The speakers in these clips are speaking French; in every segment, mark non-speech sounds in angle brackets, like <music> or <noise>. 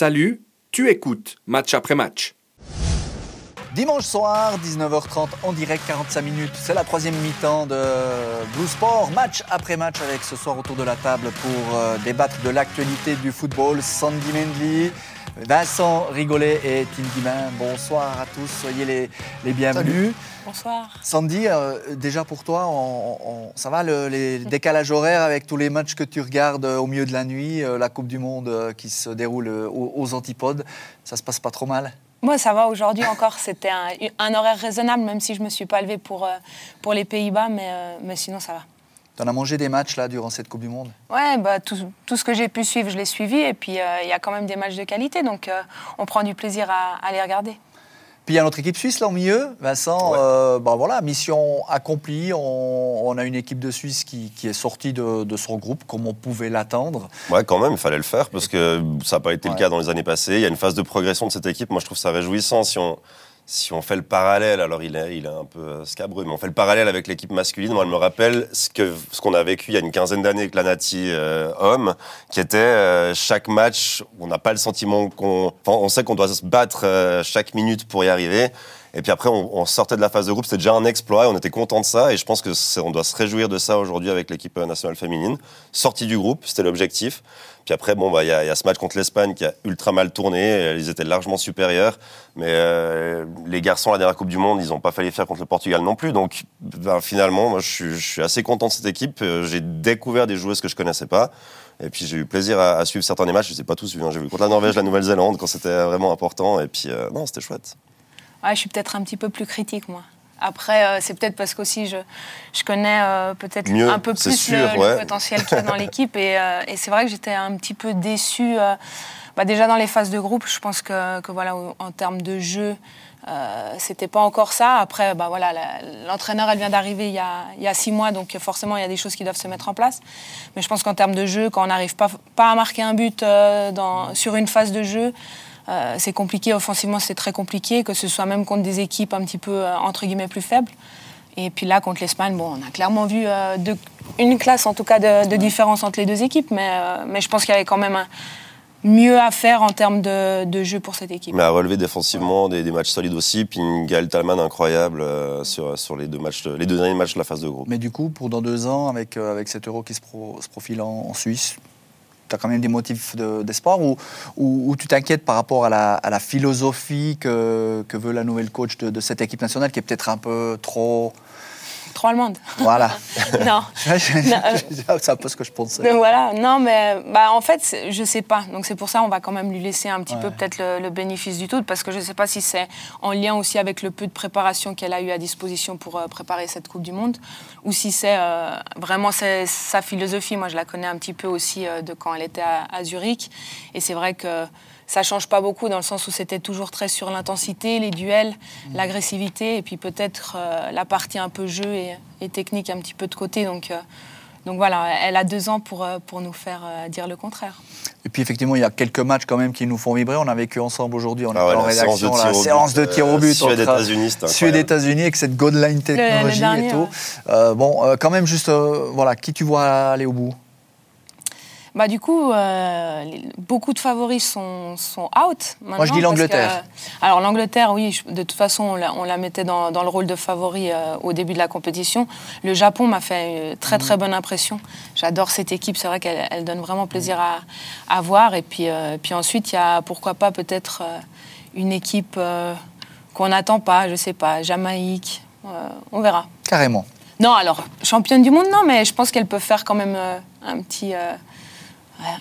Salut, tu écoutes match après match. Dimanche soir, 19h30 en direct, 45 minutes. C'est la troisième mi-temps de Blue Sport, match après match avec ce soir autour de la table pour euh, débattre de l'actualité du football. Sandy Mendley, Vincent Rigolet et Tim Guimain. Bonsoir à tous, soyez les, les bienvenus. Bonsoir. Sandy, euh, déjà pour toi, on- on- ça va le, les <laughs> décalages horaires avec tous les matchs que tu regardes euh, au milieu de la nuit, euh, la Coupe du Monde euh, qui se déroule aux, aux antipodes, ça se passe pas trop mal? Moi, ça va. Aujourd'hui encore, <laughs> c'était un, un horaire raisonnable, même si je me suis pas levée pour, pour les Pays-Bas, mais, mais sinon, ça va. Tu en as mangé des matchs là durant cette Coupe du Monde? Ouais, bah, tout, tout ce que j'ai pu suivre, je l'ai suivi. Et puis, euh, il y a quand même des matchs de qualité, donc euh, on prend du plaisir à, à les regarder. Puis il y a notre équipe suisse là au milieu, Vincent. Ouais. euh, ben voilà, mission accomplie. On, on a une équipe de Suisse qui, qui est sortie de, de son groupe comme on pouvait l'attendre. Ouais, quand même, il fallait le faire parce que ça n'a pas été Ouais. le cas dans les années passées. Il y a une phase de progression de cette équipe. Moi, je trouve ça réjouissant si on, si on fait le parallèle. Alors, il est, il est un peu euh, scabreux, mais on fait le parallèle avec l'équipe masculine. Moi, elle me rappelle ce que ce qu'on a vécu il y a une quinzaine d'années avec la Nati euh, homme, qui était euh, chaque match, on n'a pas le sentiment qu'on. On sait qu'on doit se battre chaque minute pour y arriver. Et puis après, on, sortait de la phase de groupe, c'était déjà un exploit, on était content de ça, et je pense que on doit se réjouir de ça aujourd'hui avec l'équipe nationale féminine. Sortie du groupe, c'était l'objectif. Puis après, bon, bah, il y, a ce match contre l'Espagne qui a ultra mal tourné, ils étaient largement supérieurs, mais euh, les garçons la dernière Coupe du Monde, ils n'ont pas fallu faire contre le Portugal non plus, donc ben, finalement, moi, je suis, assez content de cette équipe. Euh, J'ai découvert des joueuses que je connaissais pas. Et puis j'ai eu plaisir à, suivre certains des matchs. Je ne les ai pas tous vus. hein. J'ai vu contre la Norvège, la Nouvelle-Zélande quand c'était vraiment important. Et puis euh, non, c'était chouette. Ouais, je suis peut-être un petit peu plus critique, moi. Après, euh, c'est peut-être parce qu'aussi je, je connais euh, peut-être un peu plus sûr, le, potentiel qu'il y a dans <laughs> l'équipe. Et, euh, et c'est vrai que j'étais un petit peu déçue. bah, déjà dans les phases de groupe, je pense que, que voilà, en termes de jeu, c'était pas encore ça. Après, bah, voilà, l'entraîneur, elle vient d'arriver il, y a- il y a six mois, donc forcément, il y a des choses qui doivent se mettre en place. Mais je pense qu'en termes de jeu, quand on n'arrive pas, pas à marquer un but dans, sur une phase de jeu, euh, c'est compliqué, offensivement c'est très compliqué, que ce soit même contre des équipes un petit peu euh, entre guillemets plus faibles. Et puis là, contre l'Espagne, bon, on a clairement vu euh, deux- une classe en tout cas de, de différence entre les deux équipes, mais, euh, mais je pense qu'il y avait quand même un- mieux à faire en termes de, de jeu pour cette équipe. Mais à relever défensivement des, des matchs solides aussi. Puis une Gaël Talman incroyable euh, sur, sur les, deux matchs, les deux derniers matchs de la phase de groupe. Mais du coup, pour dans deux ans, avec, euh, avec cet euro qui se, pro- se profile en, en Suisse, tu as quand même des motifs de- d'espoir ou, tu t'inquiètes par rapport à la, philosophie que, veut la nouvelle coach de cette équipe nationale qui est peut-être un peu trop. Trop allemande. Voilà. <laughs> non. <laughs> c'est un peu ce que je pensais. Donc voilà, non, mais bah, en fait, je sais pas. Donc c'est pour ça on va quand même lui laisser un petit peu peut-être le, le bénéfice du tout, parce que je sais pas si c'est en lien aussi avec le peu de préparation qu'elle a eu à disposition pour euh, préparer cette Coupe du Monde, ou si c'est euh, vraiment sa philosophie. Moi, je la connais un petit peu aussi euh, de quand elle était à, à Zurich, et c'est vrai que ça change pas beaucoup dans le sens où c'était toujours très sur l'intensité, les duels, l'agressivité, et puis peut-être euh, la partie un peu jeu et, et technique un petit peu de côté. Donc, euh, donc voilà, elle a deux ans pour, euh, pour nous faire euh, dire le contraire. Et puis effectivement, il y a quelques matchs quand même qui nous font vibrer. On a vécu ensemble aujourd'hui, on Ah était ouais, en la séance de rédaction, tir la au but, séance de tir au euh, but. Suède, entre- Suède. États-Unis, avec cette God line technologie dernier, et tout. ouais. Euh, bon, euh, quand même, juste, euh, voilà, qui tu vois aller au bout? Bah, du coup, euh, beaucoup de favoris sont, sont out. Moi, je dis maintenant, l'Angleterre. alors, l'Angleterre, oui, je- de toute façon, on la, on la mettait dans, dans le rôle de favori euh, au début de la compétition. Le Japon m'a fait une très, très bonne impression. J'adore cette équipe. C'est vrai qu'elle elle donne vraiment plaisir à, à voir. Et puis, euh, puis ensuite, il y a pourquoi pas peut-être une équipe qu'on n'attend pas, je sais pas, Jamaïque. On verra. Carrément. Non, alors, championne du monde, non, mais je pense qu'elle peut faire quand même un, petit,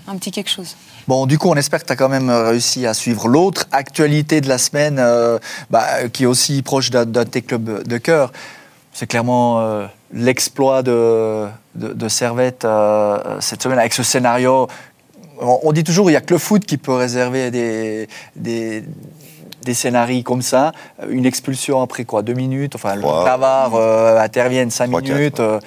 un petit quelque chose. Bon, du coup, on espère que tu as quand même euh, réussi à suivre l'autre actualité de la semaine, euh, bah, qui est aussi proche d'un de tes clubs de cœur. C'est clairement euh, l'exploit de, de, de Servette euh, cette semaine avec ce scénario. On, on dit toujours il n'y a que le foot qui peut réserver des, des, des scénarios comme ça. Une expulsion après quoi Deux minutes? Enfin, le Trois. Cavard euh, intervienne cinq minutes. ouais. euh,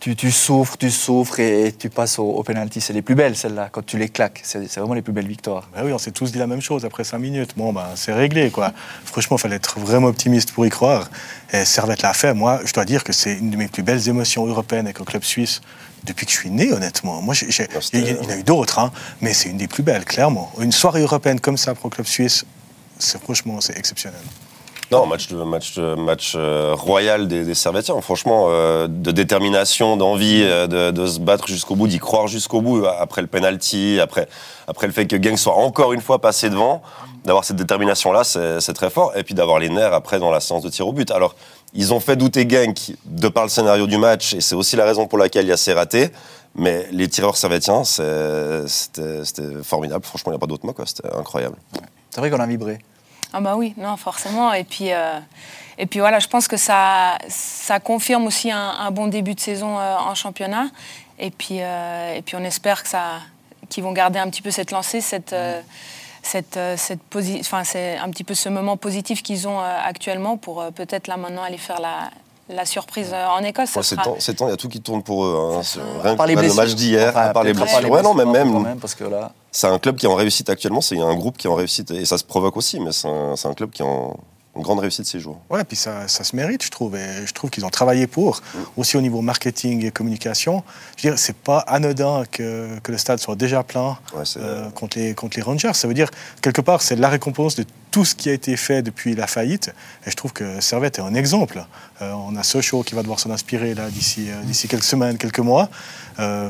tu, tu souffres, tu souffres et, tu passes au, au penalty. C'est les plus belles, celles-là, quand tu les claques. C'est vraiment les plus belles victoires. Bah oui, on s'est tous dit la même chose après 5 minutes. Bon, ben, c'est réglé, quoi. Franchement, il fallait être vraiment optimiste pour y croire. Et Servette l'a fait. Moi, je dois dire que c'est une de mes plus belles émotions européennes avec le club suisse depuis que je suis né, honnêtement. Moi, j'ai- j'ai- Non, c'était- il y, il y en a eu d'autres, hein, mais c'est une des plus belles, clairement. Une soirée européenne comme ça pour le club suisse, c'est franchement, c'est exceptionnel. Non, match, match, match euh, royal des, des Servétiens. Franchement, euh, de détermination, d'envie euh, de, se battre jusqu'au bout, d'y croire jusqu'au bout, après le penalty, après, le fait que Genk soit encore une fois passé devant, d'avoir cette détermination-là, c'est très fort. Et puis d'avoir les nerfs après dans la séance de tir au but. Alors, ils ont fait douter Genk de par le scénario du match, et c'est aussi la raison pour laquelle il a ces ratés. Mais les tireurs servétiens, c'est- c'était formidable. Franchement, il n'y a pas d'autre mot. C'était incroyable. C'est vrai qu'on a vibré. Ah bah oui, non, forcément. Et puis, euh, et puis voilà, je pense que ça, ça confirme aussi un, bon début de saison euh, en championnat. Et puis, euh, et puis on espère qu'ils vont garder un petit peu cette lancée, cette, cette, cette enfin, c'est un petit peu ce moment positif qu'ils ont actuellement pour peut-être là maintenant aller faire la, la surprise euh, en Écosse. Ça Ouais, sera- temps, ces temps, il y a tout qui tourne pour eux. hein. Rien que le match d'hier, Enfin, à part les blessures. pas Ouais, non, même, même, parce que là, c'est un club qui est en réussite actuellement. C'est un groupe qui est en réussite. Et ça se provoque aussi, mais c'est un, c'est un club qui est en, en grande réussite ces jours. Ouais, puis ça, ça se mérite, je trouve. Et je trouve qu'ils ont travaillé pour. Aussi au niveau marketing et communication. Je veux dire, c'est pas anodin que, que le stade soit déjà plein Ouais, euh, contre, les, contre les Rangers. Ça veut dire, quelque part, c'est la récompense de tout ce qui a été fait depuis la faillite. Et je trouve que Servette est un exemple. Euh, on a Sochaux qui va devoir s'en inspirer là d'ici euh, d'ici quelques semaines, quelques mois.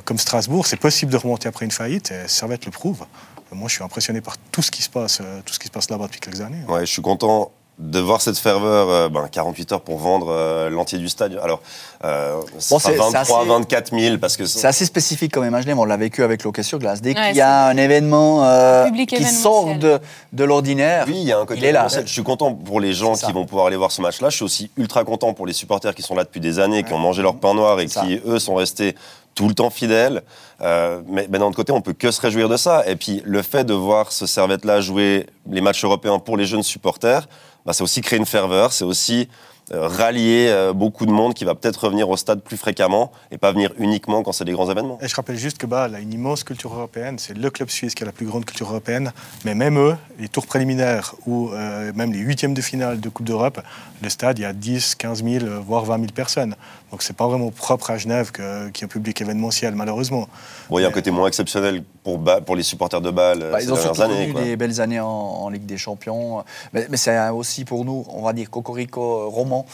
Comme Strasbourg, c'est possible de remonter après une faillite. Et Servette le prouve. Moi, je suis impressionné par tout ce qui se passe, tout ce qui se passe là-bas depuis quelques années. Ouais, je suis content de voir cette ferveur. euh, ben, 48 heures pour vendre euh, l'entier du stade. Alors, euh, ça Bon, c'est- c'est 23, assez- 24 000 parce que c'est assez spécifique quand même à Genève. On l'a vécu avec l'Occasion Glace. Dès Ouais, qu'il y a un événement euh, Public qui sort de, de l'ordinaire, Oui, il y a un côté il est là. Je suis content pour les gens qui vont pouvoir aller voir ce match-là. Je suis aussi ultra content pour les supporters qui sont là depuis des années, qui ont mangé leur pain noir et ça. qui, eux, sont restés tout le temps fidèles. Euh, mais, mais d'un autre côté, on peut que se réjouir de ça. Et puis, le fait de voir ce Servette-là jouer les matchs européens pour les jeunes supporters, bah, c'est aussi créer une ferveur, c'est aussi euh, rallier euh, beaucoup de monde qui va peut-être revenir au stade plus fréquemment et pas venir uniquement quand c'est des grands événements. Et je rappelle juste que Bâle a une immense culture européenne. C'est le club suisse qui a la plus grande culture européenne. Mais même eux, les tours préliminaires ou euh, même les huitièmes de finale de Coupe d'Europe, le stade, il y a 10, 15 000, euh, voire 20 000 personnes. Donc c'est pas vraiment propre à Genève que- qui est un public événementiel, malheureusement. Bon, il y a un côté moins exceptionnel pour, les supporters de Bâle Bah, ces ils ont surtout années. connu quoi. des belles années en, en Ligue des Champions. Mais, mais c'est aussi pour nous, on va dire, cocorico euh, roman,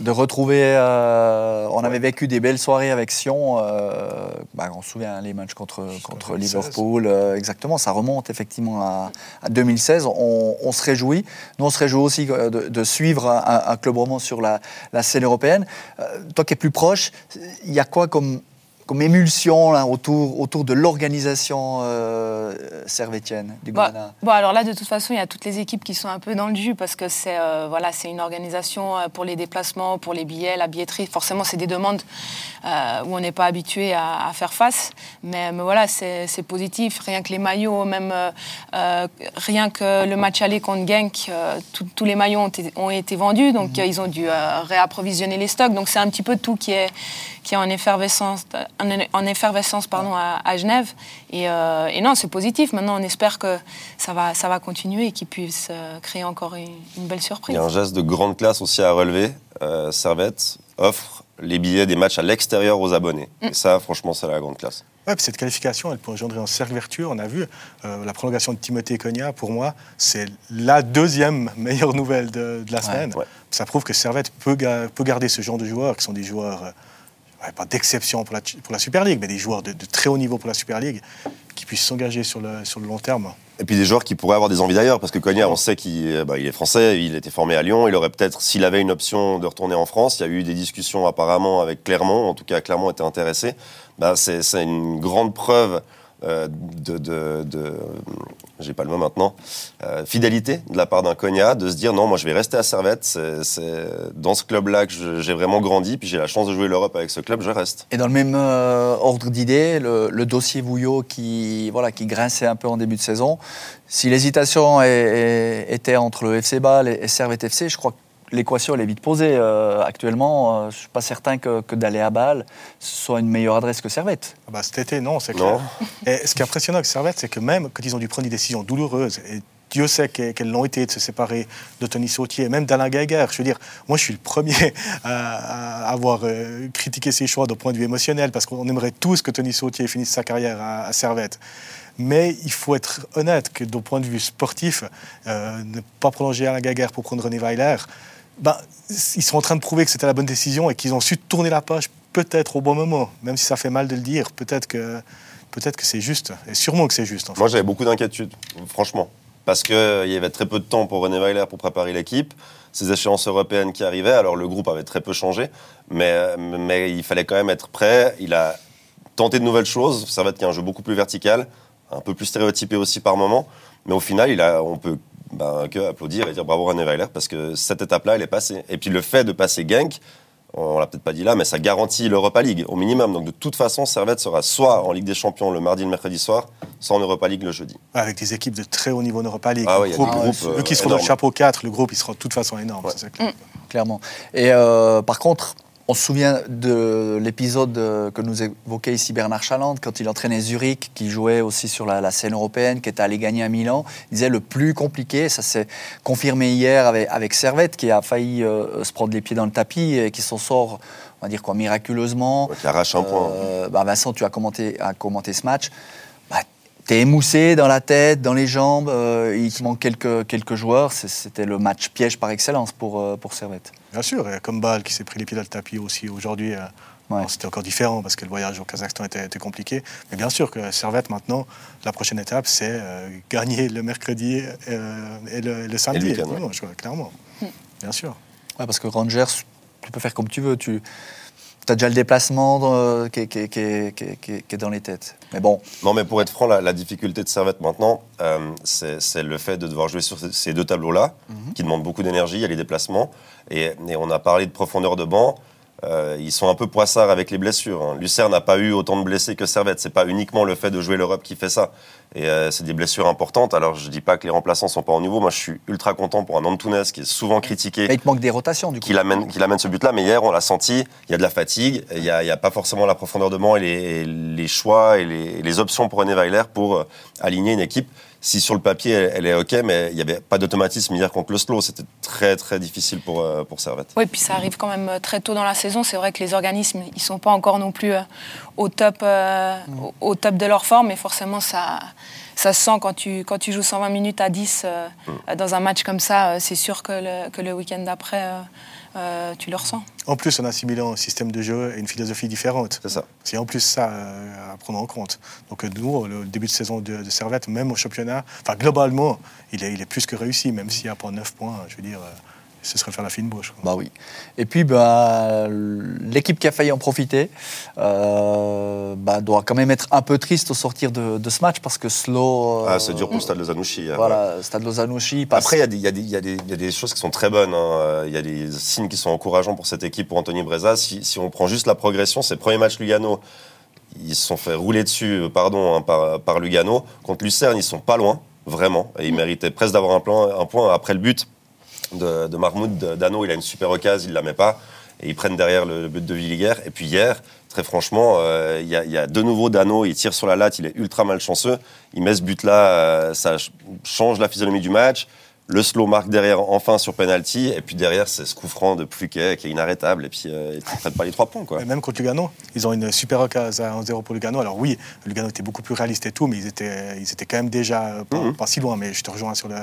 de retrouver. euh, on avait vécu des belles soirées avec Sion. euh, bah, on se souvient hein, les matchs contre, contre 2016. Liverpool. euh, exactement, ça remonte effectivement à, à 2016. On, on se réjouit. Nous, on se réjouit aussi de, de suivre un, un club roman sur la, la scène européenne. Euh, toi qui es plus proche, il y a quoi comme comme émulsion là, autour, autour de l'organisation euh, servétienne du Bah, Ghana. bon, alors là, de toute façon, il y a toutes les équipes qui sont un peu dans le jus parce que c'est euh, voilà, c'est une organisation euh, pour les déplacements, pour les billets, la billetterie. Forcément, c'est des demandes euh, où on n'est pas habitué à, à faire face. Mais, mais voilà, c'est positif. Rien que les maillots, même rien que le match aller contre Genk, tout- tous les maillots ont été, ont été vendus. Donc, euh, ils ont dû réapprovisionner les stocks. Donc, c'est un petit peu tout qui est, qui est en effervescence, en, en effervescence pardon, à, à Genève. Et, euh, et non, c'est positif. Maintenant, on espère que ça va, ça va continuer et qu'ils puissent euh, créer encore une, une belle Il surprise. y a un geste de grande classe aussi à relever. Euh, Servette offre les billets des matchs à l'extérieur aux abonnés. Et ça, franchement, c'est la grande classe. Ouais, puis cette qualification, elle peut engendrer un cercle vertueux. On a vu euh, la prolongation de Timothée Cogna, pour moi, c'est la deuxième meilleure nouvelle de, de la semaine. ouais. Ça prouve que Servette peut, ga- peut garder ce genre de joueurs, qui sont des joueurs, euh, pas d'exception pour la, pour la Super League, mais des joueurs de, très haut niveau pour la Super League, qui puissent s'engager sur le, sur le long terme. Et puis des joueurs qui pourraient avoir des envies d'ailleurs, parce que Cogna, on sait qu'il euh, bah, est français, il était formé à Lyon, il aurait peut-être, s'il avait une option de retourner en France, il y a eu des discussions apparemment avec Clermont, en tout cas Clermont était intéressé, bah, c'est une grande preuve euh, de, j'ai pas le mot maintenant, euh, fidélité de la part d'un Cogna, de se dire non, moi je vais rester à Servette, c'est dans ce club-là que j'ai vraiment grandi, puis j'ai la chance de jouer l'Europe avec ce club, je reste. Et dans le même euh, ordre d'idée, le, dossier Vouillot qui, voilà, qui grinçait un peu en début de saison, si l'hésitation était entre le FC Bâle et Servette FC, je crois que l'équation elle est vite posée. Euh, actuellement, euh, je ne suis pas certain que, que d'aller à Bâle soit une meilleure adresse que Servette. Ah bah, cet été, non, c'est Non. clair. Et ce qui est impressionnant avec Servette, c'est que même quand ils ont dû prendre des décisions douloureuses et Dieu sait qu'elles l'ont été de se séparer de Tony Sautier, même d'Alain Geiger. Je veux dire, moi, je suis le premier <laughs> à, avoir euh, critiqué ses choix d'un point de vue émotionnel, parce qu'on aimerait tous que Tony Sautier finisse sa carrière à, Servette. Mais il faut être honnête que d'un point de vue sportif, euh, ne pas prolonger Alain Geiger pour prendre René Weiler, ben, ils sont en train de prouver que c'était la bonne décision et qu'ils ont su tourner la page peut-être au bon moment, même si ça fait mal de le dire. Peut-être que, peut que c'est juste, et sûrement que c'est juste. Moi, j'avais beaucoup d'inquiétudes, franchement parce qu'il y avait très peu de temps pour René Weiler pour préparer l'équipe, ces échéances européennes qui arrivaient, alors le groupe avait très peu changé, mais, mais il fallait quand même être prêt. Il a tenté de nouvelles choses, ça va être un jeu beaucoup plus vertical, un peu plus stéréotypé aussi par moment, mais au final, on peut ben, que applaudir et dire bravo René Weiler parce que cette étape-là, elle est passée. Et puis le fait de passer Genk, on l'a peut-être pas dit là, mais ça garantit l'Europa League au minimum. Donc de toute façon, Servette sera soit en Ligue des Champions le mardi et le mercredi soir, soit en Europa League le jeudi. Avec des équipes de très haut niveau en Europa League. Ah oui, il y a des groupes. Eux qui seront dans le chapeau 4, le groupe, il sera de toute façon énorme. Mm. Clairement. Et euh, par contre, on se souvient de l'épisode euh, que nous évoquait ici Bernard Chaland, quand il entraînait Zurich, qui jouait aussi sur la, scène européenne, qui était allé gagner à Milan. Il disait le plus compliqué, ça s'est confirmé hier avec, Servette, qui a failli euh, se prendre les pieds dans le tapis et qui s'en sort, on va dire quoi, miraculeusement. qui arrache un point. Euh, bah Vincent, tu as commenté, commenté ce match. Bah, tu es émoussé dans la tête, dans les jambes, il te manque quelques, quelques joueurs. C'était le match piège par excellence pour, pour Servette. Bien sûr, et comme Bâle qui s'est pris les pieds dans le tapis aussi aujourd'hui. Euh, c'était encore différent parce que le voyage au Kazakhstan était, compliqué. Mais bien sûr que Servette, maintenant, la prochaine étape, c'est euh, gagner le mercredi euh, et, le, samedi. clairement. Hmm. Bien sûr. Ouais, parce que Rangers, tu peux faire comme tu veux. Tu as déjà le déplacement qui, est dans les têtes. Mais bon. Non, mais pour être franc, la, difficulté de Servette maintenant, c'est le fait de devoir jouer sur ces deux tableaux-là, mhm. qui demandent beaucoup d'énergie. Il y a les déplacements. Et, on a parlé de profondeur de banc. Euh, ils sont un peu poissards avec les blessures. Hein. Lucerne n'a pas eu autant de blessés que Servette. C'est pas uniquement le fait de jouer l'Europe qui fait ça. Et euh, c'est des blessures importantes. Alors je dis pas que les remplaçants sont pas au niveau. Moi, je suis ultra content pour un Antunes qui est souvent critiqué. Mais il te manque des rotations du coup. Qui amène, amène ce but-là. Mais hier, on l'a senti. Il y a de la fatigue. Il n'y a, a, pas forcément la profondeur de banc et les, les choix et les, les, options pour René Weiler pour euh, aligner une équipe si sur le papier elle, est OK, mais il n'y avait pas d'automatisme hier contre le slow. C'était très très difficile pour, euh, pour Servette. Oui, puis ça arrive quand même euh, très tôt dans la saison. C'est vrai que les organismes, ils ne sont pas encore non plus euh, au, top, au, top de leur forme, mais forcément ça, ça se sent quand tu, quand tu joues 120 minutes à 10 mm. dans un match comme ça. c'est sûr que le, que le week-end d'après euh, tu le ressens. En plus, en assimilant un système de jeu et une philosophie différente. C'est ça. C'est en plus ça euh, à prendre en compte. Donc euh, nous, le début de saison de, Servette, même au championnat, enfin globalement, il est, il est plus que réussi, même s'il n'y a pas 9 points, je veux dire ce serait faire la fine bouche. Bah oui. Et puis, bah, l'équipe qui a failli en profiter euh, bah, doit quand même être un peu triste au sortir de, ce match parce que Slow. ah, c'est dur pour Stade Lozanouchi. Hein, voilà, Stade Lozanouchi. Après, il y, y, y, a des choses qui sont très bonnes. Hein. Il y a des signes qui sont encourageants pour cette équipe, pour Anthony Breza. Si, si on prend juste la progression, c'est le premier match Lugano. Ils se sont fait rouler dessus pardon, hein, par, par Lugano. Contre Lucerne, ils sont pas loin, vraiment. Et ils méritaient presque d'avoir un, un point après le but de, de Mahmoud Dano, il a une super occasion, il ne la met pas. Et ils prennent derrière le, but de Villiger. Et puis hier, très franchement, euh, il y, a, y, a de nouveau Dano, il tire sur la latte, il est ultra malchanceux. Il met ce but-là, euh, ça change la physionomie du match. Le slow marque derrière enfin sur penalty. Et puis derrière, c'est ce coup franc de Pluquet qui est inarrêtable. Et puis euh, ils ne prennent pas les trois points. Quoi. même contre Lugano, ils ont une super occasion à 1-0 pour Lugano. Alors oui, Lugano était beaucoup plus réaliste et tout, mais ils étaient, ils étaient quand même déjà pas, mhm. pas si loin. Mais je te rejoins sur le,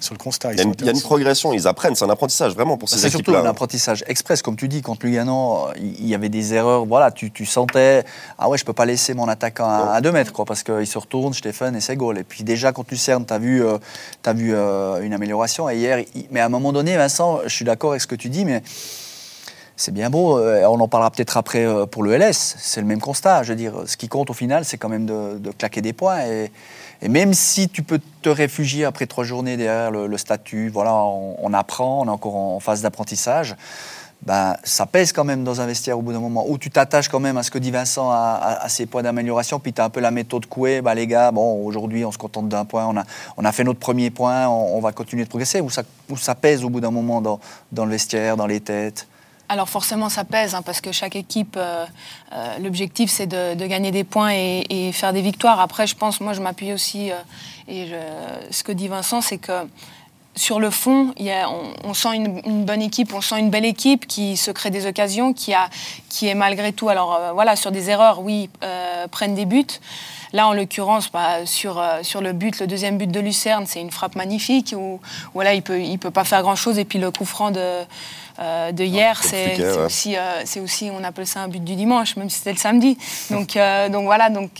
sur le constat. Il y, a une, progression, ils apprennent, c'est un apprentissage vraiment pour ces équipes-là. C'est surtout un apprentissage express, comme tu dis, contre Lugano, il y avait des erreurs, voilà, tu, sentais, ah ouais, je peux pas laisser mon attaquant à, 2 mètres, quoi, parce qu'il se retourne, Stéphane, et c'est goal. Et puis déjà, contre Lucerne, tu as vu, euh, as vu euh, une amélioration. Et hier, mais à un moment donné, Vincent, je suis d'accord avec ce que tu dis, mais c'est bien beau, euh, on en parlera peut-être après pour le LS, c'est le même constat. Je veux dire, ce qui compte au final, c'est quand même de, de, claquer des points. Et, et même si tu peux te réfugier après trois journées derrière le, statut, voilà, on, apprend, on est encore en phase d'apprentissage. Ben, ça pèse quand même dans un vestiaire au bout d'un moment, où tu t'attaches quand même à ce que dit Vincent, à, ces points d'amélioration, puis tu as un peu la méthode couée, bah, les gars, bon, aujourd'hui on se contente d'un point, on a, fait notre premier point, on, va continuer de progresser, où ça, pèse au bout d'un moment dans, le vestiaire, dans les têtes Alors forcément, ça pèse, hein, parce que chaque équipe, euh, euh, l'objectif, c'est de, gagner des points et, et faire des victoires. Après, je pense, moi, je m'appuie aussi, euh, et ce que dit Vincent, c'est que sur le fond, il y a- on, on sent une, une bonne équipe, on sent une belle équipe qui se crée des occasions, qui, a, qui est malgré tout, alors euh, voilà, sur des erreurs, oui, euh, prennent des buts. Là, en l'occurrence, bah, sur, euh, sur le but, le deuxième but de Lucerne, c'est une frappe magnifique où voilà, il peut, il peut pas faire grand chose. Et puis le coup franc de, euh, de hier, c'est ouais. aussi, euh, aussi, on appelle ça un but du dimanche, même si c'était le samedi. Donc, donc voilà, donc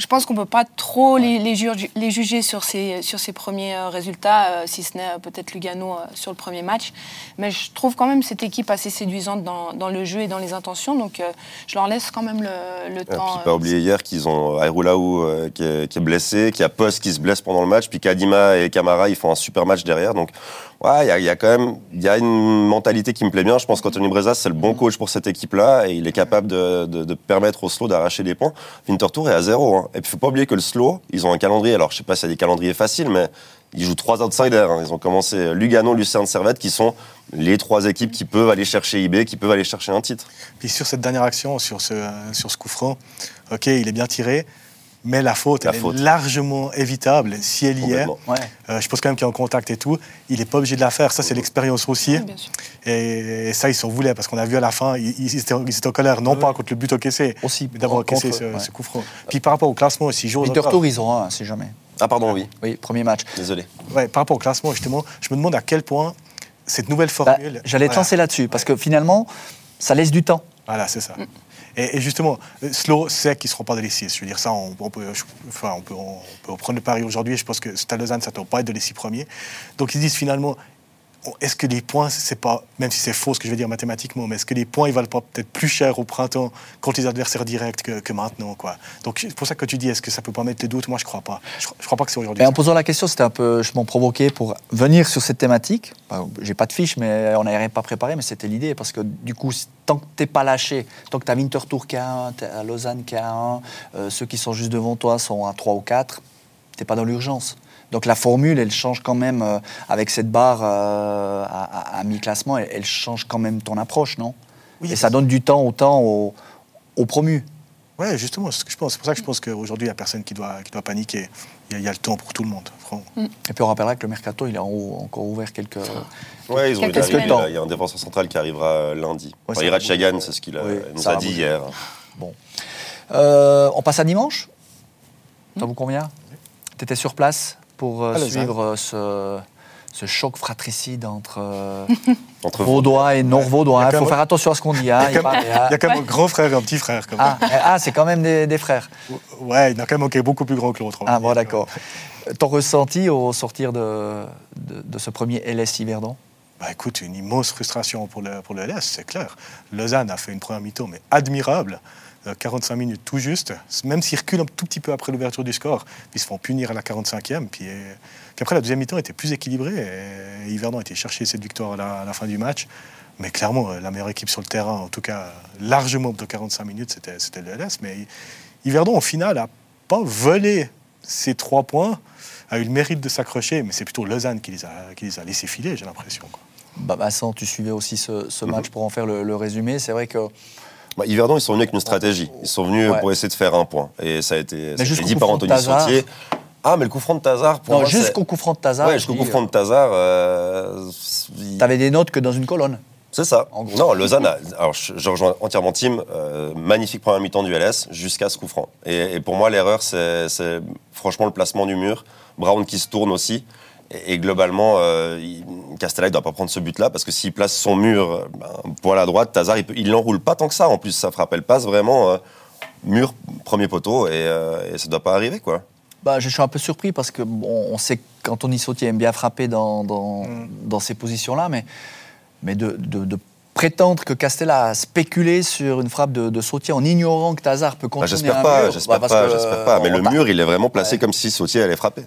je pense qu'on ne peut pas trop les, les, ju- les juger sur ces, sur ces premiers euh, résultats, euh, si ce n'est euh, peut-être Lugano euh, sur le premier match. Mais je trouve quand même cette équipe assez séduisante dans, dans le jeu et dans les intentions. Donc euh, je leur laisse quand même le, le Et temps. puis pas oublier hier qu'ils ont Ayrulaou euh, qui, est, qui est blessé, qu'il y a Post qui se blesse pendant le match, puis Kadima et Camara ils font un super match derrière. Donc ouais, il y, a- il y a quand même il y a une mentalité qui me plaît bien. Je pense qu'Anthony Brezas c'est le bon coach pour cette équipe-là et il est capable de, de- permettre au slow d'arracher des points. Winterthur est à zéro. hein. Et puis faut pas oublier que le slow, ils ont un calendrier. Alors je sais pas si c'est des calendriers faciles, mais ils jouent trois outsiders. hein. Ils ont commencé Lugano, Lucerne, Servette, qui sont les trois équipes qui peuvent aller chercher IB, qui peuvent aller chercher un titre. Puis sur cette dernière action, sur ce, sur ce coup franc, ok, il est bien tiré, mais la faute, La elle faute. est largement évitable si elle y est. Ouais. Euh, je pense quand même qu'il est en contact et tout. Il n'est pas obligé de la faire. Ça, c'est l'expérience aussi. oui. Et, et ça, ils s'en voulaient parce qu'on a vu à la fin, ils, ils étaient, ils étaient en colère, non pas contre le but encaissé, Aussi, mais d'avoir encaissé ce, ouais. ce coup franc. Puis par rapport au classement, si j'ose encore- Winterthur, ils auront un, si jamais. Ah pardon, oui. Oui, premier match. Désolé. Ouais, par rapport au classement, justement, je me demande à quel point cette nouvelle Bah, formule. J'allais te Voilà. lancer là-dessus, parce que finalement, ça laisse du temps. Voilà, c'est ça. Et, justement, Slow sait qu'ils ne seront pas six. Je veux dire, ça, on, peut, je- prendre le pari aujourd'hui. Je pense que Stade Lausanne, ne doit pas être de les six premiers. Donc, ils disent finalement, est-ce que les points, c'est pas, même si c'est faux ce que je vais dire mathématiquement, mais est-ce que les points, ils valent pas peut-être plus cher au printemps contre les adversaires directs que, que maintenant, quoi? Donc, c'est pour ça que tu dis, est-ce que ça peut pas mettre les doutes Moi, je crois pas. Je, je crois pas que c'est aujourd'hui. En posant la question, c'était un peu, je m'en provoquais pour venir sur cette thématique. Bah, J'ai pas de fiche, mais on n'avait pas préparé, mais c'était l'idée. Parce que du coup, tant que t'es pas lâché, tant que tu as Winterthur qui a un, t'as Lausanne qui a un, euh, ceux qui sont juste devant toi sont à 3 ou 4, t'es pas dans l'urgence. Donc la formule, elle change quand même, euh, avec cette barre euh, à, à- à mi-classement, elle, elle change quand même ton approche, non? Oui, Et ça donne du temps autant aux, aux promus. Ouais, justement, c'est ce que je pense. C'est pour ça que je pense qu'aujourd'hui, il n'y a personne qui doit, qui doit paniquer. Il y, a, il y a le temps pour tout le monde. franchement. Et puis on rappellera que le mercato, il a en- encore ouvert quelques. Ouais, ils ont Quelques semaines. là. Il y a un défenseur central qui arrivera euh, lundi. Ouais, Enfin, va Chagan, c'est ce qu'il Oui, nous a dit hier. Bon. Euh, on passe à dimanche? Ça vous convient? Tu étais sur place? Pour euh, suivre euh, ce, ce choc fratricide entre euh, <laughs> Entre. Vaudois et a Il faut faire attention à ce qu'on dit. hein. Il y a quand même- même un grand frère et un petit frère. Ah, ah, c'est quand même des, des frères. Ouais, il y en a quand même un qui est beaucoup plus grand que l'autre. va Ah bon, d'accord. Ton ressenti au sortir de, de, de ce premier LS Yverdon? Bah écoute, une immense frustration pour le, pour le LS, c'est clair. Lausanne a fait une première mi-temps, mais admirable. Euh, 45 minutes tout juste. Même s'ils reculent un tout petit peu après l'ouverture du score, ils se font punir à la 45e. Puis, euh, puis après, la deuxième mi-temps était plus équilibrée. Et Yverdon a été chercher cette victoire à la, à la fin du match. Mais clairement, euh, la meilleure équipe sur le terrain, en tout cas largement de 45 minutes, c'était le LS. Mais Yverdon, au final, n'a pas volé ces trois points, a eu le mérite de s'accrocher, mais c'est plutôt Lausanne qui les a, qui les a laissés filer, j'ai l'impression. bah, Vincent, tu suivais aussi ce, ce Mhm. match pour en faire le, le résumé. C'est vrai que Bah, Yverdon, ils sont venus avec une stratégie. Ils sont venus Ouais. pour essayer de faire un point. Et ça a été, ça a été jusqu'au dit par Anthony Tazard. Sautier. Ah, mais le coup franc de Tazar, pour non, moi, jusqu'au coup franc de Tazar. Ouais, jusqu'au coup franc de Tazar, euh, il- Tu avais des notes que dans une colonne. C'est ça. En gros. Non, Lausanne, a- alors je, je rejoins entièrement Tim, euh, magnifique première mi-temps du LS jusqu'à ce coup franc. Et, et pour moi, l'erreur, c'est c'est franchement le placement du mur. Brown qui se tourne aussi. Et, et globalement, euh, il- Castella ne doit pas prendre ce but-là parce que s'il place son mur ben, poil à droite, Tazar, il il l'enroule pas tant que ça. En plus, ça frappe, elle passe vraiment euh, mur, premier poteau et, euh, et ça ne doit pas arriver, quoi. Bah, je suis un peu surpris parce que bon, on sait qu'Anthony Sautier aime bien frapper dans, dans, Mm. dans ces positions-là, mais, mais de, de- de prétendre que Castella a spéculé sur une frappe de, de Sautier en ignorant que Tazar peut Bah, contourner j'espère un pas, j'espère bah, pas, que, j'espère pas. Mais on le va- mur, il est vraiment placé Ouais. comme si Sautier allait frapper.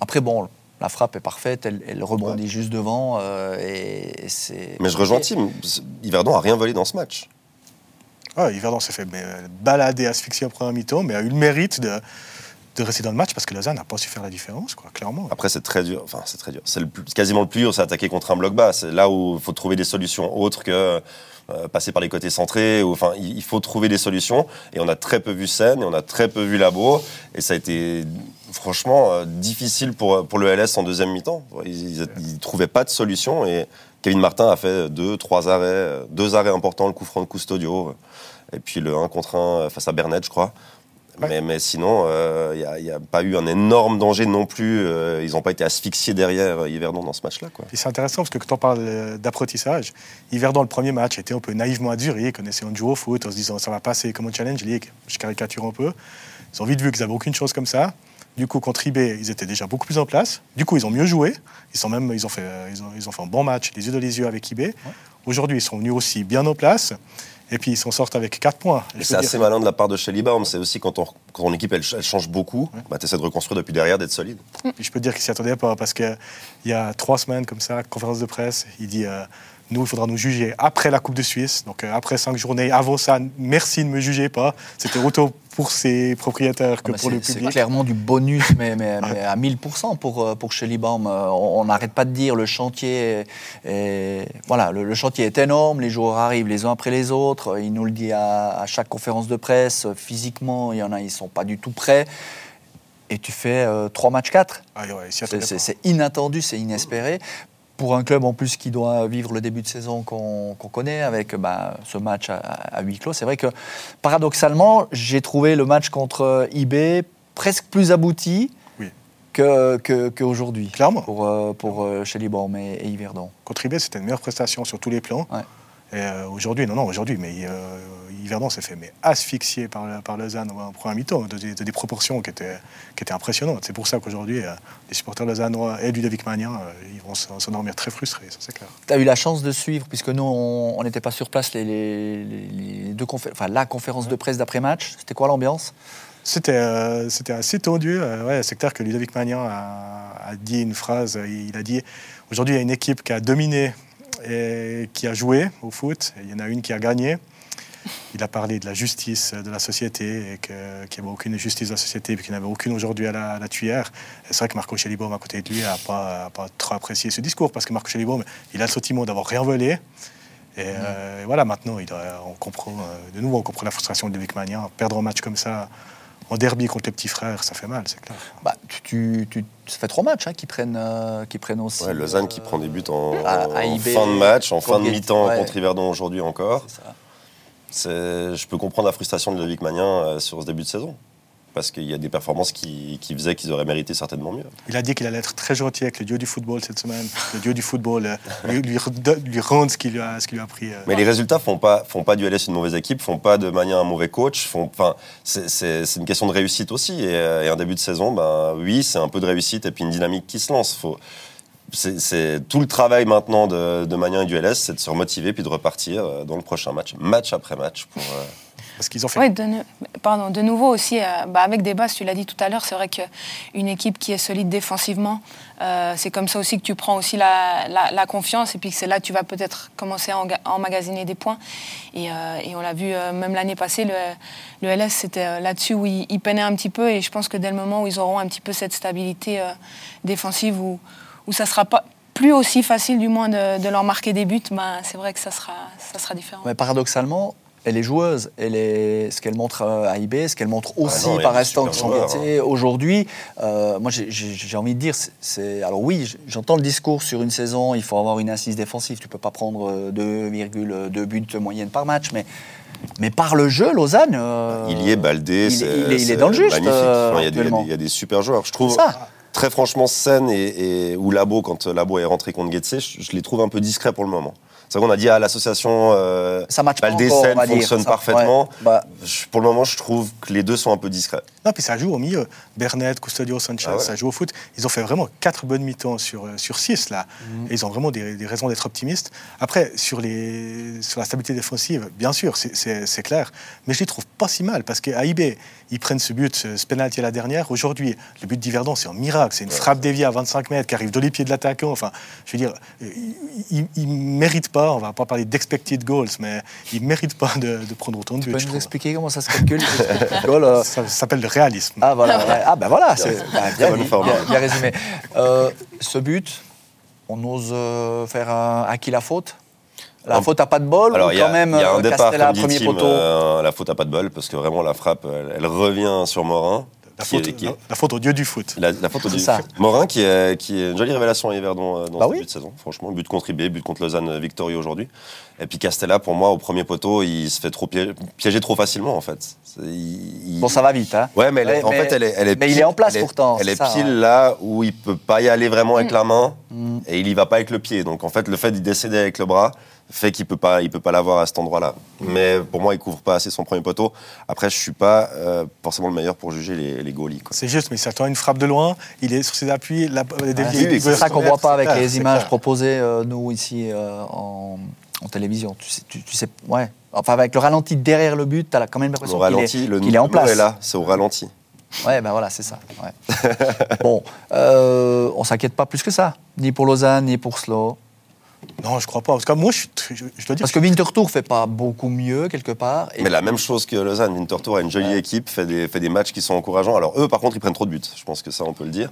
Après, bon, la frappe est parfaite, elle, elle rebondit juste devant, euh, et c'est... Mais je rejoins Tim. Yverdon a rien volé dans ce match. Ah, Yverdon s'est fait mais, balader, asphyxier en première mi-temps, mais a eu le mérite de, de rester dans le match parce que Lausanne n'a pas su faire la différence, quoi, clairement. Après, c'est très dur. Enfin, c'est très dur. C'est le plus- quasiment le plus dur, c'est attaquer contre un bloc bas. C'est là où il faut trouver des solutions autres que euh, passer par les côtés centrés. Ou, enfin, il il faut trouver des solutions. Et on a très peu vu Seine et on a très peu vu Labo. Et ça a été franchement euh, difficile pour, pour le LS en deuxième mi-temps. Ils ne trouvaient pas de solution. Et Kevin Martin a fait deux, trois arrêts, euh, deux arrêts importants, le coup franc de Custodio. Et puis le 1 contre 1 face à Bernet, je crois. Ouais. Mais, mais sinon, il n'y a, pas eu un énorme danger non plus. euh, ils n'ont pas été asphyxiés derrière euh, Yverdon dans ce match-là. quoi. Puis c'est intéressant parce que quand on parle euh, d'apprentissage, Yverdon, le premier match, était un peu naïvement Zurich, en essayant de jouer au foot, en se disant ça va passer comme un challenge league. Je caricature un peu. Ils ont vite vu qu'ils n'avaient aucune chose comme ça. Du coup, contre IB, ils étaient déjà beaucoup plus en place. Du coup, ils ont mieux joué. Ils, sont même, ils, ont fait, euh, ils, ont, ils ont fait un bon match, les yeux dans les yeux avec IB. Aujourd'hui, ils sont venus aussi bien en place. Et puis, ils s'en sortent avec 4 points. C'est assez dire- malin de la part de Shelly Baum. C'est aussi quand, on, quand ton équipe elle, elle change beaucoup, bah, tu essaies de reconstruire depuis derrière, d'être solide. Je peux te dire qu'il s'y attendait pas parce qu'il y a trois semaines comme ça, conférence de presse, il dit euh, nous, il faudra nous juger après la Coupe de Suisse, donc euh, après cinq journées. Avant ça, merci de me juger pas. C'était autant pour ses propriétaires que Ah pour le c'est- C'est public. clairement du bonus, mais, mais- <laughs> mais à 1000% pour, euh, pour Shelly Baum. Euh, On n'arrête pas de dire le chantier, est- est- voilà, le, le chantier est énorme, les joueurs arrivent les uns après les autres. Il nous le dit à, à chaque conférence de presse. Physiquement, il y en a, ils ne sont pas du tout prêts. Et tu fais 3 matchs 4. Ah, ouais, c'est inattendu, c'est inespéré. Pour un club en plus qui doit vivre le début de saison qu'on connaît avec bah, ce match à, à huis clos, c'est vrai que paradoxalement, j'ai trouvé le match contre IB presque plus abouti Oui. que- que- qu'aujourd'hui Clairement. pour, euh, pour euh, et, et Yverdon. Contre IB, c'était une meilleure prestation sur tous les plans. Ouais. Euh, aujourd'hui, non, non, aujourd'hui, mais euh, Yverdon s'est fait mais asphyxier par, par Lausanne en première mi-temps, de, des- de des proportions qui étaient, qui étaient impressionnantes. C'est pour ça qu'aujourd'hui, euh, les supporters lausannois et Ludovic Magnin, euh, ils vont s'en- s'endormir très frustrés, ça c'est clair. Tu as eu la chance de suivre, puisque nous, on n'était pas sur place, les, les- les- les deux confé- enfin, la conférence de presse d'après-match. C'était quoi l'ambiance? C'était euh, c'était assez tendu. euh, ouais, c'est clair que Ludovic Magnin a, a dit une phrase. Il a dit aujourd'hui, il y a une équipe qui a dominé et qui a joué au foot. et il y en a une qui a gagné. Il a parlé de la justice de la société et qu'il n'y avait aucune justice de la société et qu'il n'y en avait aucune aujourd'hui à la, la tuyère. Et C'est vrai que Marco Schellibaum, à côté de lui, n'a pas, trop apprécié ce discours parce que Marco Schellibaum, il a le sentiment d'avoir rien volé. Et euh, voilà, maintenant, il on comprend, euh, de nouveau, on comprend la frustration de Ludovic Magnin. Perdre un match comme ça, en derby contre les petits frères, ça fait mal, c'est clair. bah, tu, tu- tu- Ça fait trois matchs hein, qui, prennent, euh, qui prennent aussi. Ouais, Lausanne qui euh, prend des buts en, à- à en IB, fin de match, en fin de mi-temps ouais. contre Yverdon aujourd'hui encore. Je peux comprendre la frustration de Ludovic Magnin euh, sur ce début de saison. Parce qu'il y a des performances qui, qui faisaient qu'ils auraient mérité certainement mieux. Il a dit qu'il allait être très gentil avec le dieu du football cette semaine. Le dieu du football euh, lui, lui, rendre ce qu'il lui qu'il lui a pris. euh. Mais les résultats font pas, font pas du LS une mauvaise équipe, font pas de Magnin un mauvais coach. Font, enfin, c'est- une question de réussite aussi. Et, euh, et un début de saison, ben, oui, c'est un peu de réussite et puis une dynamique qui se lance. Faut, c'est tout le travail maintenant de, de et du LS, c'est de se remotiver puis de repartir dans le prochain match, match après match. Pour, Parce qu'ils ont fait Oui, de, pardon, de nouveau aussi, euh, bah, avec des bases, tu l'as dit tout à l'heure, c'est vrai qu'une équipe qui est solide défensivement, euh, c'est comme ça aussi que tu prends aussi la, la- la confiance et puis que c'est là que tu vas peut-être commencer à emmagasiner des points. Et, euh, et on l'a vu même l'année passée, le, le LS, c'était là-dessus où ils il peinaient un petit peu et je pense que dès le moment où ils auront un petit peu cette stabilité défensive où, où ça sera pas plus aussi facile du moins de, de leur marquer des buts, ben, c'est vrai que ça sera, ça sera différent. Mais paradoxalement, elle est joueuse. Elle est, ce qu'elle montre euh, à IB, ce qu'elle montre aussi Ah non, il y a par instant métier aujourd'hui. euh, moi, j'ai- envie de dire, c'est- alors oui, j'entends le discours sur une saison, il faut avoir une assise défensive. Tu peux pas prendre euh, 2,2 buts moyenne par match, mais mais par le jeu, Lausanne. euh, il y est Baldé, il, est, il est c'est dans le juste. Magnifique. euh, Enfin, il, y a des, il y a des- actuellement. il y a des super joueurs. Je trouve. Très franchement, Sen et, et- ou Labo, quand Labo est rentré contre Getse, je, je les trouve un peu discrets pour le moment. C'est qu'on a dit à l'association euh, Ça match pas fonctionne Ça- parfaitement. ouais, bah, Je- pour le moment, je trouve que les deux sont un peu discrets. Non, puis ça joue au milieu. Bernet, Custodio, Sanchez, Ah ouais. ça joue au foot. Ils ont fait vraiment quatre bonnes mi-temps sur, euh, sur six, là. Et ils ont vraiment des, des raisons d'être optimistes. Après, sur, les, sur la stabilité défensive, bien sûr, c'est- clair. Mais je les trouve pas si mal, parce qu'à IB, ils prennent ce but, ce, penalty à la dernière. Aujourd'hui, le but d'Yverdon, c'est un miracle. c'est une frappe déviée à 25 mètres qui arrive dans les pieds de l'attaquant. Enfin, je veux dire, il ne mérite pas, on va pas parler d'expected goals, mais il ne mérite pas de, de prendre autant de Tu buts. peux je nous expliquer comment ça se calcule <laughs> goal, euh, Ça, ça s'appelle le réalisme. Ah voilà, ouais. ah ben voilà, c'est bah, bien, bien- bien résumé. Euh, ce but, on ose euh, faire un- à qui la faute? La faute à pas de bol Alors, ou il y a, quand même il y a un euh, départ, Castella, comme dit premier Tim, poteau? euh, la faute à pas de bol, parce que vraiment, la frappe, elle, elle revient sur Morin. La est- faute, qui est- la, la faute au dieu du foot. La, la faute C'est du ça. Morin qui est, qui est une jolie révélation à Yverdon euh, dans Bah ce oui. début de saison, franchement. But contre IB, but contre Lausanne, euh, victorieux aujourd'hui. Et puis Castella, pour moi, au premier poteau, il se fait trop piéger, piéger trop facilement, en fait. Il- il- Bon, ça va vite, hein Ouais, mais, elle est- Ouais, en mais- fait, elle est, elle est mais il pile- est en place elle pourtant, Elle est ça, pile ouais. là où il peut pas y aller vraiment avec la main Mm. et il y va pas avec le pied. Donc en fait, le fait d'y décéder avec le bras fait qu'il peut pas, il peut pas l'avoir à cet endroit-là. Mais pour moi, il couvre pas assez son premier poteau. Après, je suis pas euh, forcément le meilleur pour juger les, les goalies. quoi. C'est juste, mais il s'attend à une frappe de loin, il est sur ses appuis, la, les Ouais, déviés, c'est ça qu'on voit pas avec c'est les images clair. proposées, euh, nous, ici, euh, en, en télévision. Tu sais, tu, tu sais, ouais. Enfin, avec le ralenti derrière le but, tu as quand même l'impression qu'il ralenti, est, le qu'il est en place. est là, c'est au ralenti. Ouais, ben voilà, c'est ça. ouais. <laughs> bon, euh, on s'inquiète pas plus que ça, ni pour Lausanne, ni pour Slow. Non, je crois pas. Parce que moi, je, dois dire Parce que Winterthur fait pas beaucoup mieux, quelque part. Et Mais la même chose que Lausanne, Winterthur a une jolie Ouais. équipe, fait des, fait des matchs qui sont encourageants. Alors eux, par contre, ils prennent trop de buts. Je pense que ça, on peut le dire.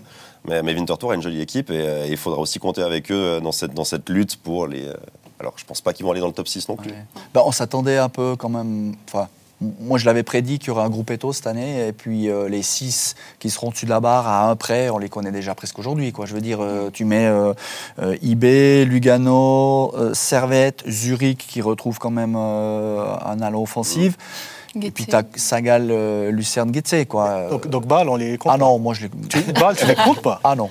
Mais, mais Winterthur a une jolie équipe et euh, il faudra aussi compter avec eux euh, dans cette, dans cette lutte pour les. euh, alors, je pense pas qu'ils vont aller dans le top 6 non plus. Ouais. Ben, on s'attendait un peu quand même. Enfin, moi, je l'avais prédit qu'il y aurait un groupe Eto cette année, et puis euh, les six qui seront dessus de la barre à un près, on les connaît déjà presque aujourd'hui. Quoi. Je veux dire, euh, tu mets euh, euh, IB, Lugano, euh, Servette, Zurich qui retrouve quand même euh, un allant offensif. Et puis tu as Sagal, euh, Lucerne, Guetze. Quoi. Donc, donc Bâle, on les compte ah non, moi je les. Tu, Bâle, tu les comptes pas? Ah non.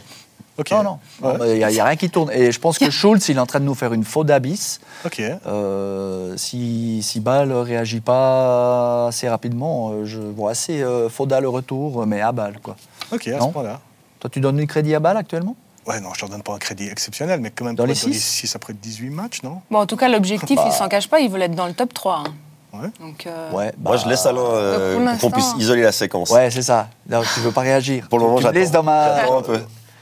Ok. Non, non. Ouais. Il n'y a, y a rien qui tourne. Et je pense que <laughs> Schultz, il est en train de nous faire une faute d'abysse. Ok. Euh, si, si Bâle ne réagit pas assez rapidement, euh, je vois assez euh, Fauda le retour, mais à Bâle. Quoi. Ok, à Non. ce point-là. Toi, tu donnes du crédit à Bâle actuellement? Ouais, non, je ne leur donne pas un crédit exceptionnel, mais quand même Dans les être dans les six 6 après 18 matchs, non? Bon, en tout cas, l'objectif, Bah. il s'en cache pas, ils veulent être dans le top 3. hein. Ouais. Donc, euh, Ouais. Moi, je laisse Alain euh, pour qu'on puisse l'instant. isoler la séquence. Ouais, c'est ça. Non, tu veux pas réagir. Pour le moment, tu me laisses dans j'attends. ma. J'attends un peu.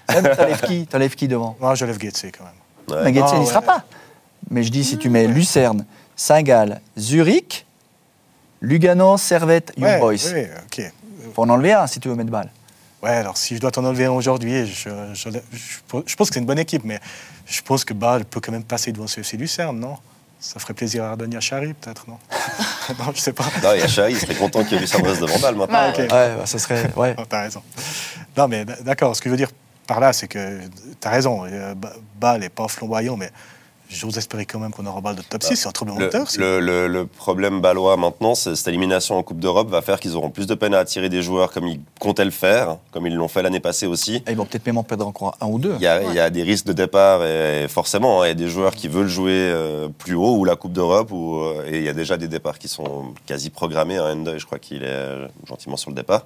Même t'enlèves qui? T'enlèves qui devant? Moi, je lève Guetze quand même. Ouais. Mais Ah, n'y sera pas. Mais je dis, si tu mets Lucerne, Saint-Gall, Zurich, Lugano, Servette, Young Ouais, Boys. ouais, ok. Faut en enlever un si tu veux mettre Bâle. Ouais, alors si je dois t'en enlever un aujourd'hui, je, je, je- je pense que c'est une bonne équipe, mais je pense que Bâle peut quand même passer devant ce FC Lucerne, non? Ça ferait plaisir à Ardonia Chari, peut-être, non? <laughs> Non, je sais pas. Non, il y a Chari, il serait content qu'il y ait Lucien Brest devant balle maintenant. Ok. Ouais, bah, ça serait. Ouais. Non, <laughs> T'as raison. Non, mais d'accord, ce que je veux dire par là, c'est que t'as raison. euh, Bâle n'est pas flamboyant, mais j'ose espérer quand même qu'on aura Bâle de top 6. C'est un tremblement de Le, terre. le- le- le problème balois maintenant, c'est cette élimination en Coupe d'Europe va faire qu'ils auront plus de peine à attirer des joueurs comme ils comptaient le faire, comme ils l'ont fait l'année passée aussi. Et ils vont peut-être même en perdre encore un ou deux. Il y, a, il y a des risques de départ et, forcément, hein, il y a des joueurs qui veulent jouer euh, plus haut ou la Coupe d'Europe ou, euh, et il y a déjà des départs qui sont quasi programmés. Un Ende, je crois qu'il est euh, gentiment sur le départ.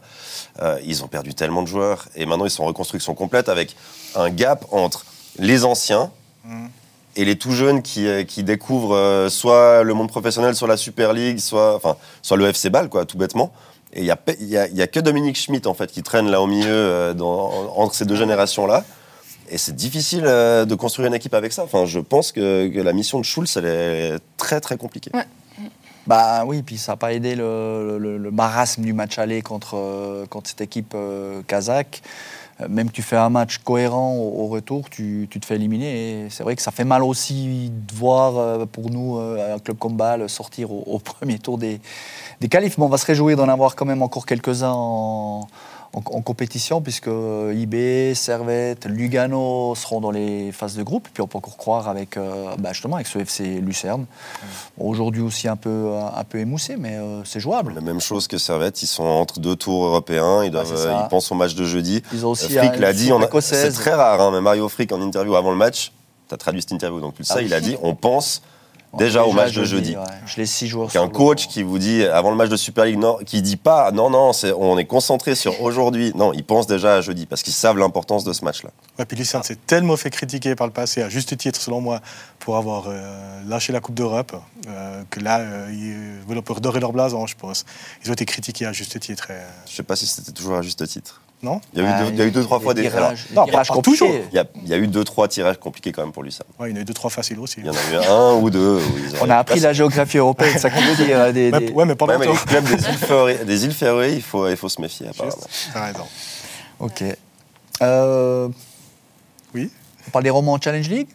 Euh, ils ont perdu tellement de joueurs et maintenant ils sont en reconstruction complète avec un gap entre les anciens Mhm. Et les tout jeunes qui, euh, qui découvrent euh, soit le monde professionnel, soit la Super League, soit, enfin, soit le FC Bâle, quoi, tout bêtement. Et il n'y a, y a, il y a que Dominique Schmitt, en fait, qui traîne là au milieu, euh, dans- entre ces deux générations-là. Et c'est difficile euh, de construire une équipe avec ça. Enfin, je pense que, que la mission de Schulz, elle est très, très compliquée. Bah oui, puis ça n'a pas aidé le, le- le marasme du match aller contre, contre cette équipe euh, kazakh. Euh, Même tu fais un match cohérent au, retour, tu, tu te fais éliminer. C'est vrai que ça fait mal aussi de voir euh, pour nous euh, un club comme Bâle sortir au, <laughs> premier tour des, des qualifs. On va se réjouir d'en avoir quand même encore quelques-uns en, en- en compétition, puisque euh, IB, Servette, Lugano seront dans les phases de groupe. Puis on peut encore croire avec, euh, bah, justement avec ce FC Lucerne. Bon, Aujourd'hui aussi un peu, un peu émoussé, mais euh, c'est jouable. La même chose que Servette, ils sont entre deux tours européens, ils, doivent, Ouais, euh, ils pensent au match de jeudi. Ils ont aussi Frick un- l'a dit, c'est très rare, hein, mais Mario Frick en interview avant le match, tu as traduit cette interview, donc tu le sais, Ah il a dit on pense déjà au match de jeudi. ouais. Je les six joueurs. Qu'un coach qui vous dit avant le match de Super League, non, qui dit pas non, non, c'est- on est concentré sur aujourd'hui. Non, ils pensent déjà à jeudi parce qu'ils savent l'importance de ce match-là. Ouais, puis Lucerne s'est tellement fait critiquer par le passé, à juste titre selon moi, pour avoir euh, lâché la Coupe d'Europe, euh, que là, euh, ils veulent un peu redorer leur blason, je pense. Ils ont été critiqués à juste titre. et, euh, Je sais pas si c'était toujours à juste titre. Non Il y a eu, deux, il y a eu deux, trois fois des. alors, tirages, des non, tirages pas compliqués. toujours. il, y a, il y a eu deux, trois tirages compliqués quand même pour lui, ça. Ouais, il y en a eu deux, trois faciles aussi. Il y en a eu un ou deux. On a appris la géographie européenne, ça qu'on veut dire. Des, Mais- des- Ouais, mais pas Ouais, mais les clubs des <laughs> îles Féroé, des îles Féroé, il faut, il faut se méfier, apparemment. T'as raison. Ok. Euh, Oui, on parle des romans en Challenge League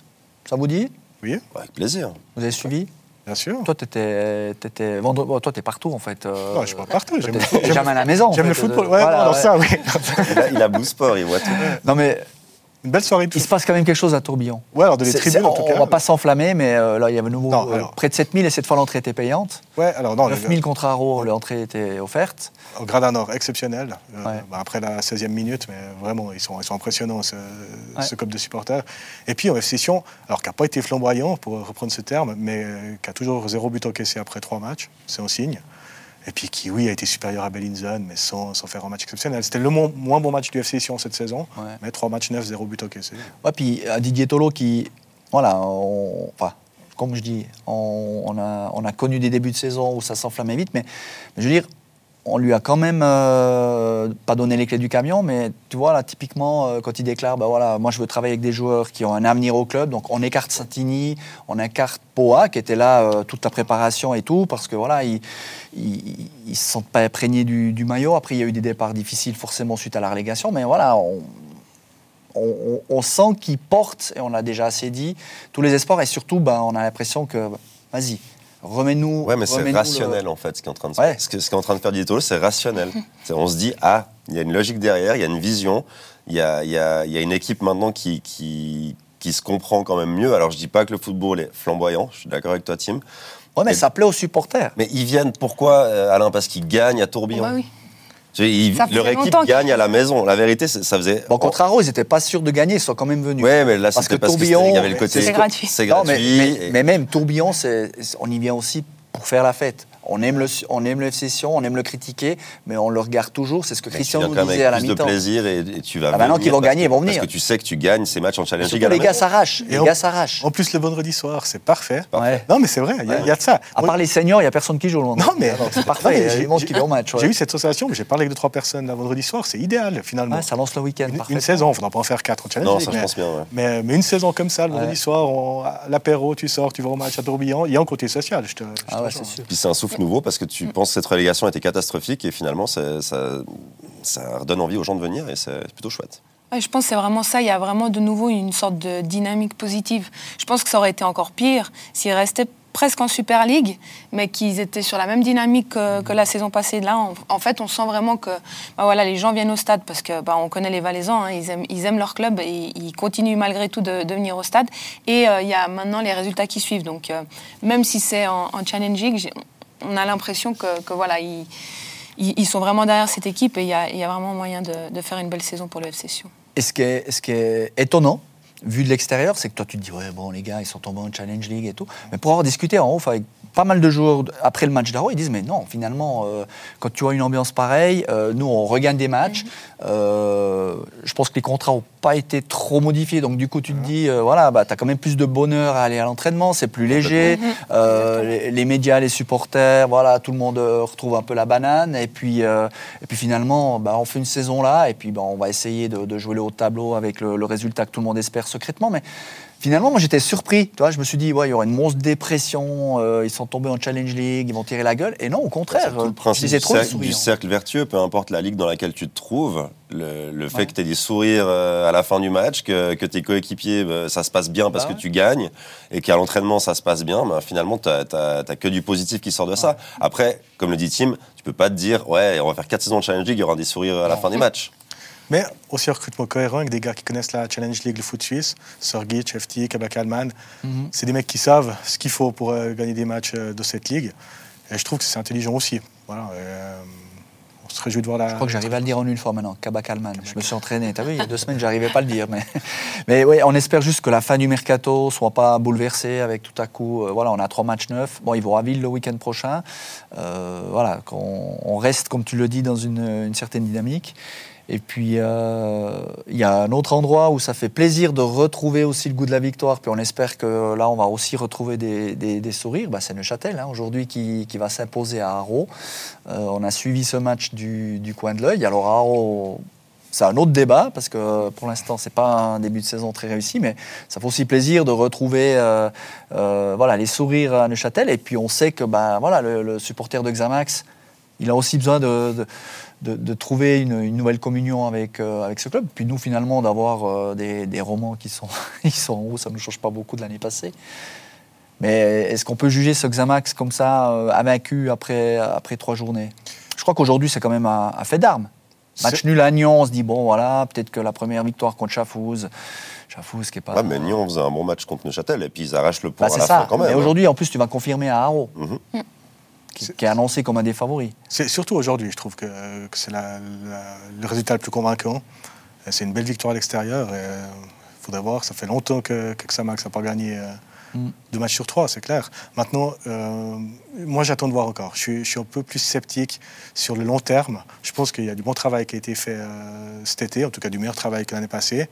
Ça vous dit? Oui, Avec plaisir. Vous avez suivi? Bien sûr. Toi, t'étais, t'étais, vendredi- bon, toi, t'es partout en fait. euh, Non, je suis pas partout. J'aime jamais à la maison. J'aime le football. euh, Ouais, voilà, non, alors ouais. ça, oui. Il a, il a Blue Sport, il voit tout. Non, mais Une belle soirée il se passe quand même quelque chose à Tourbillon. Ouais, alors de les tribunes, en tout cas. on va pas s'enflammer, mais euh, là, il y avait nouveau Non, euh, près de 7000 et cette fois l'entrée était payante. Ouais, alors non, 9000 contre Aro, l'entrée était offerte. au Gradin Nord, exceptionnel. Euh, Ouais. bah, après la 16e minute, mais vraiment, ils sont, ils sont impressionnants, ce, Ouais. ce de supporters. Et puis, en FC Sion, alors qui n'a pas été flamboyant, pour reprendre ce terme, mais qui a toujours zéro but encaissé après trois matchs, c'est un signe. Et puis qui, oui, a été supérieur à Bellinzone, mais sans, sans faire un match exceptionnel. C'était le mo- moins bon match du FC Sion cette saison, Ouais. mais trois matchs neufs, zéro but encaissé. Ouais, puis euh, Didier Tolo qui, voilà, on- enfin, comme je dis, on, on a, on a connu des débuts de saison où ça s'enflammait vite, mais, mais je veux dire, on lui a quand même euh, pas donné les clés du camion, mais tu vois, là, typiquement, euh, quand il déclare, bah voilà, moi je veux travailler avec des joueurs qui ont un avenir au club, donc on écarte Santini, on écarte Poa, qui était là euh, toute la préparation et tout, parce que voilà, ils ils se sentent pas imprégnés du, maillot. Après, il y a eu des départs difficiles forcément suite à la relégation, mais voilà, on, sent qu'il porte, et on l'a déjà assez dit, tous les espoirs, et surtout, ben, on a l'impression que, vas-y, remets-nous. Ouais, mais c'est le- rationnel en fait ce qui est en train de se Ouais. ce que- ce qui est en train de faire Didier Tolo, c'est rationnel. <laughs> C'est- on se dit ah, il y a une logique derrière, il y a une vision, il y a, il y a- il y a une équipe maintenant qui, qui qui se comprend quand même mieux. Alors je dis pas que le football est flamboyant, je suis d'accord avec toi Tim, Ouais, mais Et- ça plaît aux supporters. mais ils viennent pourquoi euh, Alain? Parce qu'ils gagnent à Tourbillon. Bah oui. Ils- leur équipe gagne à la maison. La vérité, c'est- ça faisait. Bon, contre Aro, ils n'étaient pas sûrs de gagner, ils sont quand même venus. Ouais, mais là, Parce c'était que parce que Tourbillon, il y avait le côté. c'est gratuit. C'est Non, gratuit. mais, mais- et- mais même Tourbillon, c'est- on y vient aussi pour faire la fête. On aime le, on aime le FC Sion, on aime le critiquer, mais on le regarde toujours. C'est ce que mais Christian nous disait à la plus de mi-temps. plaisir et, et tu vas. Ah, maintenant venir qu'ils vont gagner, ils vont venir. Parce que tu sais que tu gagnes ces matchs en Challenge League les gars s'arrachent. Les on- gars s'arrachent. En plus, le vendredi soir, c'est parfait. Ouais. Non, mais c'est vrai, il y, a- il y a de ça. À part les seniors, il n'y a personne qui joue le vendredi. Non, mais Alors, c'est <laughs> Non, parfait. mais Il y a j'ai- du monde j'ai- qui va au match. ouais. J'ai eu cette sensation, mais j'ai parlé avec deux, trois personnes là, vendredi soir, c'est idéal finalement. Ouais, ça lance le week-end. une, parfait. une saison, il ne faudra pas en faire quatre en challenge. Non, League, ça, je mais, pense bien. ouais. mais, mais une saison comme ça, le vendredi soir, on- à l'apéro, tu sors, tu vas au match à Tourbillon, il y a un côté social. Je te, je Ah ouais, rejoins. c'est sûr. Puis c'est un souffle nouveau parce que tu penses que cette relégation était catastrophique et finalement ça, ça, redonne envie aux gens de venir et c'est plutôt chouette. Ouais, je pense que c'est vraiment ça. Il y a vraiment de nouveau une sorte de dynamique positive. Je pense que ça aurait été encore pire s'ils restaient presque en Super League, mais qu'ils étaient sur la même dynamique que, que la saison passée. Là, en, en fait, on sent vraiment que bah voilà, les gens viennent au stade parce que bah, on connaît les Valaisans, hein, ils, aiment, ils aiment leur club et ils continuent malgré tout de, de venir au stade. Et euh, il y a maintenant les résultats qui suivent. Donc, euh, même si c'est en, j'ai- on a l'impression que, que voilà, ils, ils, sont vraiment derrière cette équipe et il y a, il y a vraiment moyen de, de faire une belle saison pour le FC Sion. Et ce qui est, ce qui étonnant, vu de l'extérieur, c'est que toi, tu te dis, ouais, bon, les gars, ils sont tombés en Challenge League et tout. Mais pour avoir discuté en off avec pas mal de joueurs après le match d'Aro, ils disent, mais non, finalement, euh, quand tu vois une ambiance pareille, euh, nous, on regagne des matchs. Euh, je pense que les contrats n'ont pas été trop modifiés. Donc, du coup, tu te dis, euh, voilà, bah, tu as quand même plus de bonheur à aller à l'entraînement, c'est plus léger. Euh, les, les médias, les supporters, voilà, tout le monde retrouve un peu la banane. Et puis, euh, et puis finalement, bah, on fait une saison là, et puis bah, on va essayer de, de jouer le haut de tableau avec le, le résultat que tout le monde espère secrètement. Mais finalement, moi j'étais surpris. Tu vois, je me suis dit, ouais, il y aura une monstre dépression, euh, ils sont tombés en Challenge League, ils vont tirer la gueule. Et non, au contraire, tout euh, le je principe du trop cercle, du sourire. cercle vertueux, peu importe la ligue dans laquelle tu te trouves, le, le fait Ouais. que tu aies des sourires euh, à la fin du match, que, que tes coéquipiers, bah, ça se passe bien parce Bah que tu gagnes, et qu'à l'entraînement ça se passe bien, bah, finalement tu n'as que du positif qui sort de ça. Après, comme le dit Tim, tu peux pas te dire, ouais, on va faire 4 saisons de Challenge League, il y aura des sourires à la fin des matchs. Mais aussi un recrutement cohérent avec des gars qui connaissent la Challenge League, le foot suisse, Sorgic, FT, Kabak Alman. Mhm. C'est des mecs qui savent ce qu'il faut pour euh, gagner des matchs euh, de cette ligue. Et je trouve que c'est intelligent aussi. Voilà, euh, on se réjouit de voir la. Je crois que j'arrive à le dire en une fois maintenant, Kabak Alman. Je me suis entraîné. T'as vu, il y a deux semaines, j'arrivais pas à le dire. Mais, <laughs> mais oui, on espère juste que la fin du mercato soit pas bouleversée avec tout à coup. euh, voilà, on a trois matchs neufs. Bon, ils vont à Ville le week-end prochain. Voilà, qu'on on reste, comme tu le dis, dans une, une certaine dynamique. Et puis, euh, il y a un autre endroit où ça fait plaisir de retrouver aussi le goût de la victoire. Puis on espère que là, on va aussi retrouver des, des- sourires. Bah, c'est Neuchâtel, hein, aujourd'hui, qui, qui va s'imposer à Haro. Euh, on a suivi ce match du, du coin de l'œil. Alors, Haro, c'est un autre débat parce que pour l'instant c'est pas un début de saison très réussi, mais ça fait aussi plaisir de retrouver euh, voilà les sourires à Neuchâtel. Et puis on sait que bah voilà le, supporter de Xamax, il a aussi besoin de, de- de trouver une, une nouvelle communion avec euh, avec ce club. Puis nous finalement d'avoir euh, des, des romans qui sont <laughs> qui sont en haut, ça ne change pas beaucoup de l'année passée. Mais est-ce qu'on peut juger ce Xamax comme ça, euh, invaincu après, après trois journées? Je crois qu'aujourd'hui, c'est quand même un, un fait d'armes. Match nul à Nyon, on se dit, bon, voilà, peut-être que la première victoire contre Chafouz, Chafouz qui est pas. Ouais, mais Nyon faisait un bon match contre Neuchâtel et puis ils arrachent le point Bah, à la ça. fin quand même. Mais hein. aujourd'hui, en plus, tu vas confirmer à Haro, Mhm. Qui, qui est annoncé comme un des favoris. C'est surtout aujourd'hui, je trouve que, que c'est le résultat le plus convaincant. Euh, C'est une belle victoire à l'extérieur. Il faudrait voir, ça fait longtemps que, que Xamax n'a pas gagné euh, Mm. deux matchs sur trois, c'est clair. Maintenant, euh, moi j'attends de voir encore. Je suis, je suis un peu plus sceptique sur le long terme. Je pense qu'il y a du bon travail qui a été fait euh, cet été, en tout cas du meilleur travail que l'année passée.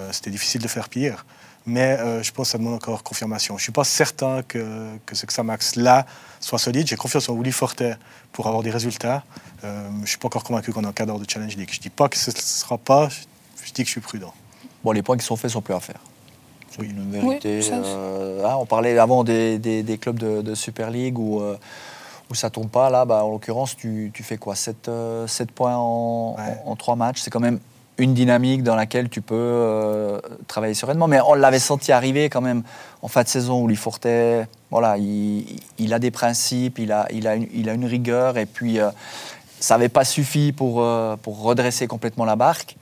Euh, C'était difficile de faire pire. Mais euh, je pense que ça demande encore confirmation. Je ne suis pas certain que, que ce Xamax-là soit solide. J'ai confiance en Willy Fortet pour avoir des résultats. Euh, je ne suis pas encore convaincu qu'on est en cadre de Challenge League. Je ne dis pas que ce ne sera pas, je, je dis que je suis prudent. Bon, les points qui sont faits sont plus à faire. Oui. une vérité. Oui, euh, hein, on parlait avant des, des- des clubs de, de Super League où, euh, où ça tombe pas. Là, bah, en l'occurrence, tu, tu fais quoi? 7, points en, Ouais. en, 3 matchs. C'est quand même une dynamique dans laquelle tu peux euh, travailler sereinement. Mais on l'avait senti arriver quand même en fin de saison où Lifortet, voilà, il, a des principes, il a, il a, une, il a une rigueur. Et puis, euh, ça n'avait pas suffi pour, euh, pour redresser complètement la barque.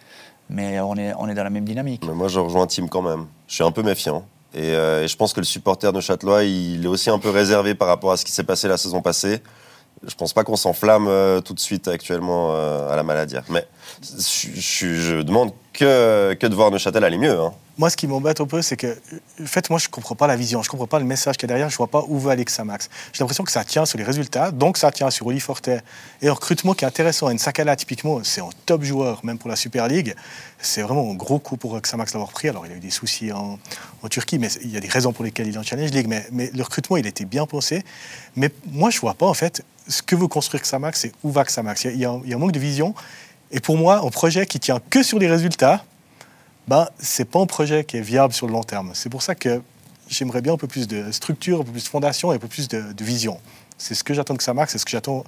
Mais on est, on est dans la même dynamique. Moi, je rejoins Tim quand même. Je suis un peu méfiant. Et, je pense que le supporter de Châtelois, il est aussi un peu réservé par rapport à ce qui s'est passé la saison passée. Je pense pas qu'on s'enflamme tout de suite actuellement à la maladie. Mais je, je- demande que, de voir Neuchâtel aller mieux. hein. Moi, ce qui m'embête un peu, c'est que, en fait, moi, je ne comprends pas la vision, je ne comprends pas le message qu'il y a derrière, je ne vois pas où va aller Xamax. J'ai l'impression que ça tient sur les résultats, donc ça tient sur Oli Fortet. Et un recrutement qui est intéressant, Sakala, typiquement, c'est un top joueur, même pour la Super League. C'est vraiment un gros coup pour Xamax d'avoir pris. Alors, il a eu des soucis en, Turquie, mais il y a des raisons pour lesquelles il est en Challenge League. Mais, mais le recrutement, il était bien pensé. Mais moi, je ne vois pas, en fait, ce que veut construire Xamax et où va Xamax. Il il y a un manque de vision. Et pour moi, un projet qui tient que sur les résultats, ben, c'est pas un projet qui est viable sur le long terme. C'est pour ça que j'aimerais bien un peu plus de structure, un peu plus de fondation et un peu plus de, vision. C'est ce que j'attends de Xamax, c'est ce que j'attends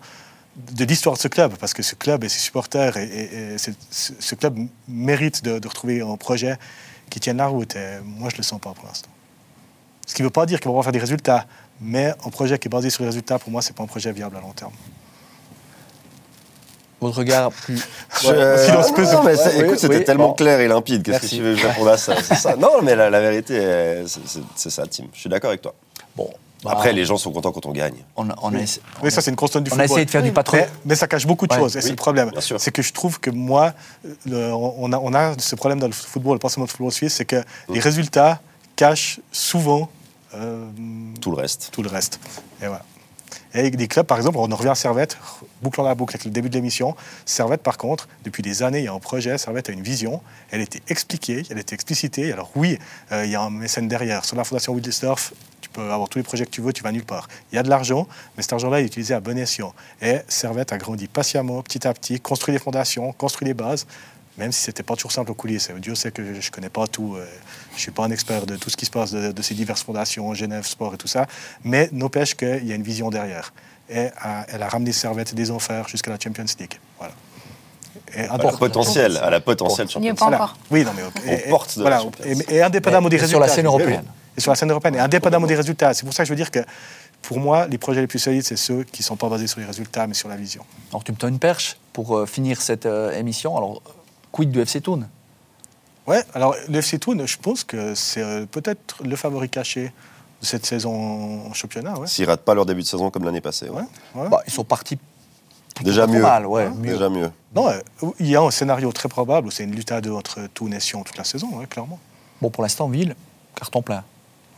de l'histoire de ce club, parce que ce club et ses supporters, ce, ce club mérite de, retrouver un projet qui tienne la route. Et moi, je le sens pas pour l'instant. Ce qui ne veut pas dire qu'il va pas faire des résultats, mais un projet qui est basé sur les résultats, pour moi, c'est pas un projet viable à long terme. Votre regard plus. <laughs> Je- Ouais, silence Ah, pesant. non, mais c'est- Ouais, écoute, oui, c'était oui, tellement bon. clair et limpide. Qu'est-ce que tu veux que je réponde à ça? C'est ça. <laughs> Non, mais la, la vérité, euh, c'est- ça, Tim. Je suis d'accord avec toi. Bon. bah, Après, les gens sont contents quand on gagne. On, a- on a essa- Oui, ça, c'est une constante du on a football. essayé de faire du patron. Mais, mais ça cache beaucoup de Ouais. choses, et c'est le problème. bien sûr. C'est que je trouve que moi, le- on, a, on a ce problème dans le football, pas seulement le football suisse, c'est que les résultats cachent souvent euh, Tout le reste. tout le reste. Et voilà. Et avec des clubs, par exemple, on en revient à Servette, bouclons la boucle avec le début de l'émission. Servette, par contre, depuis des années, il y a un projet, Servette a une vision, elle était expliquée, elle était explicitée. Alors oui, euh, il y a un mécène derrière. Sur la fondation Wildesdorf, tu peux avoir tous les projets que tu veux, tu vas nulle part. Il y a de l'argent, mais cet argent-là est utilisé à bon escient. Et Servette a grandi patiemment, petit à petit, construit les fondations, construit les bases, même si c'était pas toujours simple aux coulisses. Dieu sait que je ne connais pas tout, euh, je suis pas un expert de tout ce qui se passe de, de ces diverses fondations, Genève, Sport et tout ça, mais n'empêche qu'il y a une vision derrière. Et elle a ramené Servette des enfers jusqu'à la Champions League. Voilà. Et À la potentiel, à la potentiel Il n'y est champion. pas voilà. encore. Oui, non, mais On porte de la voilà. Champions. Et, et indépendamment des Et résultats. sur la scène européenne. Et sur la scène européenne, et indépendamment des résultats. C'est pour ça que je veux dire que, pour moi, les projets les plus solides, c'est ceux qui ne sont pas basés sur les résultats, mais sur la vision. Alors, tu me tends une perche pour euh, finir cette euh, émission. Alors, quid du FC Toon? Ouais, alors le FC Toon, je pense que c'est euh, peut-être le favori caché de cette saison en championnat. Ouais. S'ils ratent pas leur début de saison comme l'année passée. ouais. Ouais, ouais. Bah, Ils sont partis Déjà mieux. mal, ouais, mieux. Déjà mieux. Non, euh, il y a un scénario très probable où c'est une lutte à deux entre tout nation toute la saison, ouais, clairement. Bon, pour l'instant, Ville, carton plein.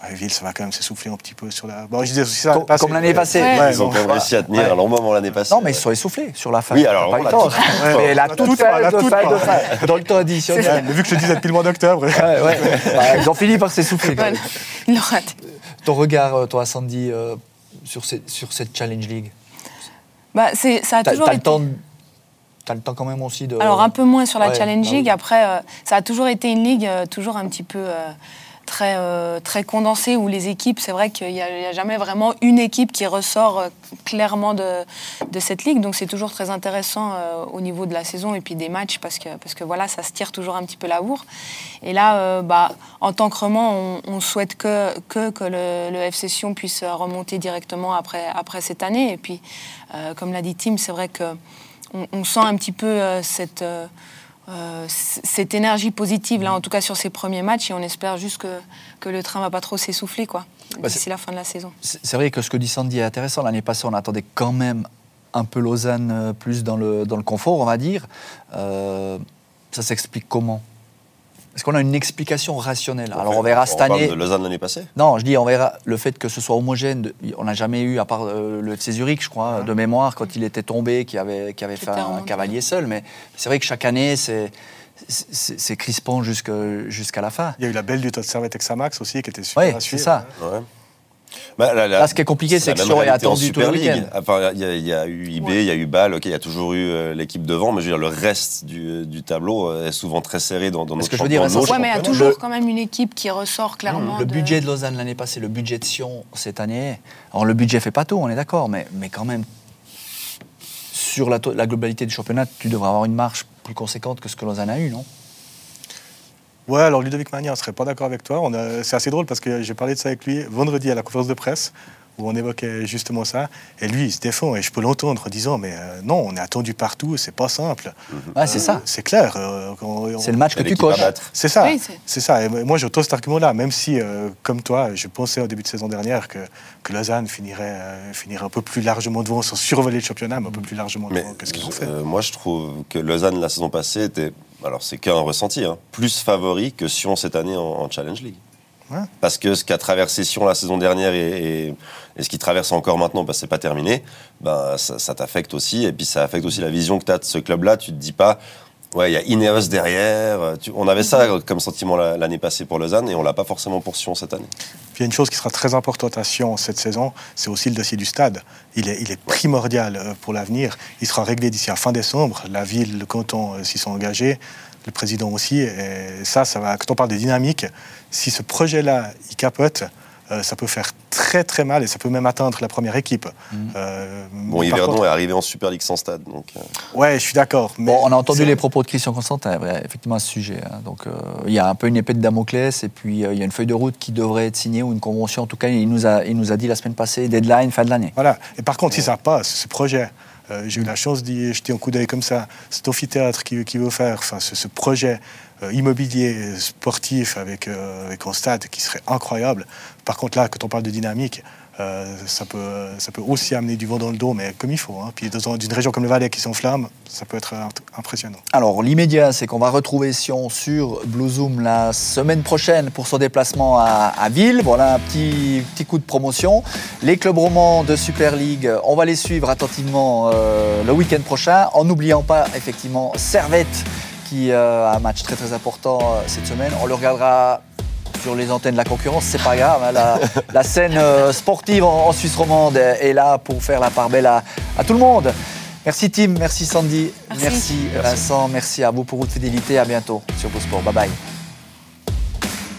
Ouais, Ville, ça va quand même s'essouffler un petit peu sur la. Bon, je disais aussi ça. Comme- passé. comme l'année passée. Ouais. Ouais, Ils ont quand même réussi à tenir Ouais. à leur moment l'année passée. Non, mais ils se sont essoufflés sur la fin. Oui, alors, Pas on l'a fin. Mais la La toute toute fin, la de fin, dans le temps additionnel. Ouais, mais vu que je le disais depuis le mois d'octobre. Ouais, ouais. <laughs> Bah, ils ont fini par s'essouffler. Voilà. Il l'a raté. Ton regard, euh, toi, Sandy, euh, sur, cette, sur cette Challenge League? Bah, c'est- ça a T'as toujours t'as été. le temps de- tu as le temps quand même aussi de. Alors un peu moins sur la Ouais, Challenge bah League. Après, euh, ça a toujours été une ligue euh, toujours un petit peu euh, très, euh, très condensée où les équipes, c'est vrai qu'il n'y a, jamais vraiment une équipe qui ressort euh, clairement de, de cette ligue. Donc c'est toujours très intéressant euh, au niveau de la saison et puis des matchs parce que, parce que voilà, ça se tire toujours un petit peu la bourre. Et là, bah, en tant que Roman, on, on souhaite que, que, que le, le FC puisse remonter directement après, après cette année. Et puis, comme l'a dit Tim, c'est vrai que on, on sent un petit peu cette, euh, cette énergie positive, là, en tout cas sur ces premiers matchs, et on espère juste que, que le train va pas trop s'essouffler, quoi, Bah, d'ici c'est- la fin de la saison. C'est vrai que ce que dit Sandy est intéressant. L'année passée, on attendait quand même un peu Lausanne euh, plus dans le, dans le confort, on va dire. Euh, ça s'explique comment? Est-ce qu'on a une explication rationnelle Alors on verra cette parle année. de Lausanne l'année passée? Non, je dis, on verra le fait que ce soit homogène. de- on n'a jamais eu, à part euh, le FC Zurich, je crois, de mémoire, quand il était tombé, qui avait, qui avait fait un cavalier seul. Mais c'est vrai que chaque année, c'est c'est crispant jusqu'à la fin. Il y a eu la belle lutte de Servette Xamax aussi qui était super Oui, c'est ça. Ouais. Bah, la- la- Là, ce qui est compliqué, c'est que Sion est attendu tout Super le League. week-end. Enfin, il y, a- il y a eu IB, il y a eu Bâle, ok, il y a toujours eu euh, l'équipe devant, mais je veux dire, le reste du, du tableau euh, est souvent très serré dans, dans notre que je veux dire, Nos Ouais, mais il y a toujours Le- quand même une équipe qui ressort clairement. Le de- budget de Lausanne l'année passée, le budget de Sion cette année. Alors le budget fait pas tout, on est d'accord, mais, mais quand même, sur la globalité du championnat, tu devrais avoir une marge plus conséquente que ce que Lausanne a eu, non? Ouais, alors Ludovic Magnin ne serait pas d'accord avec toi. On a- C'est assez drôle parce que j'ai parlé de ça avec lui vendredi à la conférence de presse où on évoquait justement ça. Et lui, il se défend et je peux l'entendre en disant Mais euh, non, on est attendu partout, c'est pas simple. Ouais, c'est ça. C'est clair. euh, on- on- C'est le match que tu coches. C'est ça, Oui, c'est- c'est ça. Et moi, je cet argument-là, même si, euh, comme toi, je pensais au début de saison dernière que, que Lausanne finirait, euh, finirait un peu plus largement devant, sans survoler le championnat, mais un peu plus largement Mais devant que ce qu'ils ont fait. euh, moi, je trouve que Lausanne, la saison passée, était, alors c'est qu'un ressenti, hein, plus favori que Sion cette année en, en Challenge League. Ouais. Parce que ce qu'a traversé Sion la saison dernière et, et- et ce qui traverse encore maintenant, parce que c'est pas terminé, ben, ça, ça t'affecte aussi. Et puis ça affecte aussi la vision que tu as de ce club-là. Tu te dis pas, ouais, il y a Ineos derrière. Tu- on avait ça comme sentiment la- l'année passée pour Lausanne et on l'a pas forcément pour Sion cette année. Puis il y a une chose qui sera très importante à Sion cette saison, c'est aussi le dossier du stade. Il est, il est primordial euh, pour l'avenir. Il sera réglé d'ici à fin décembre. La ville, le canton euh, s'y sont engagés, le président aussi. Et ça, ça va. Quand on parle de dynamique, si ce projet-là, il capote, euh, ça peut faire très très mal et ça peut même atteindre la première équipe. Euh, Bon, Yverdon contre- est arrivé en Super League sans stade. Donc, euh, Ouais, je suis d'accord. mais Bon, on a entendu c'est- les propos de Christian Constantin, ouais, effectivement, à ce sujet. hein. Donc, euh, il y a un peu une épée de Damoclès, et puis euh, il y a une feuille de route qui devrait être signée, ou une convention. En tout cas, il nous a, il nous a dit la semaine passée, deadline, fin de l'année. Voilà. Et par contre, si ça passe, ce projet, euh, j'ai eu la chance d'y jeter un coup d'œil comme ça, cet amphithéâtre qu'il qui veut faire, enfin, ce, ce projet euh, immobilier sportif avec, euh, avec un stade qui serait incroyable. Par contre, là, quand on parle de dynamique, euh, ça, peut, ça peut aussi amener du vent dans le dos, mais comme il faut. hein. Puis dans une région comme le Valais qui s'enflamme, ça peut être impressionnant. Alors, l'immédiat, c'est qu'on va retrouver Sion sur Blue Zoom la semaine prochaine pour son déplacement à, à Ville. Voilà un petit, petit coup de promotion. Les clubs romans de Super League, on va les suivre attentivement euh, le week-end prochain, en n'oubliant pas effectivement Servette qui euh, a un match très très important euh, cette semaine. On le regardera sur les antennes de la concurrence, c'est pas grave. hein, la, la scène euh, sportive en, en Suisse romande est là pour faire la part belle à, à tout le monde. Merci Tim, merci Sandy, Merci. merci Vincent, merci à vous pour votre fidélité. À bientôt sur Beau Sport. Bye bye.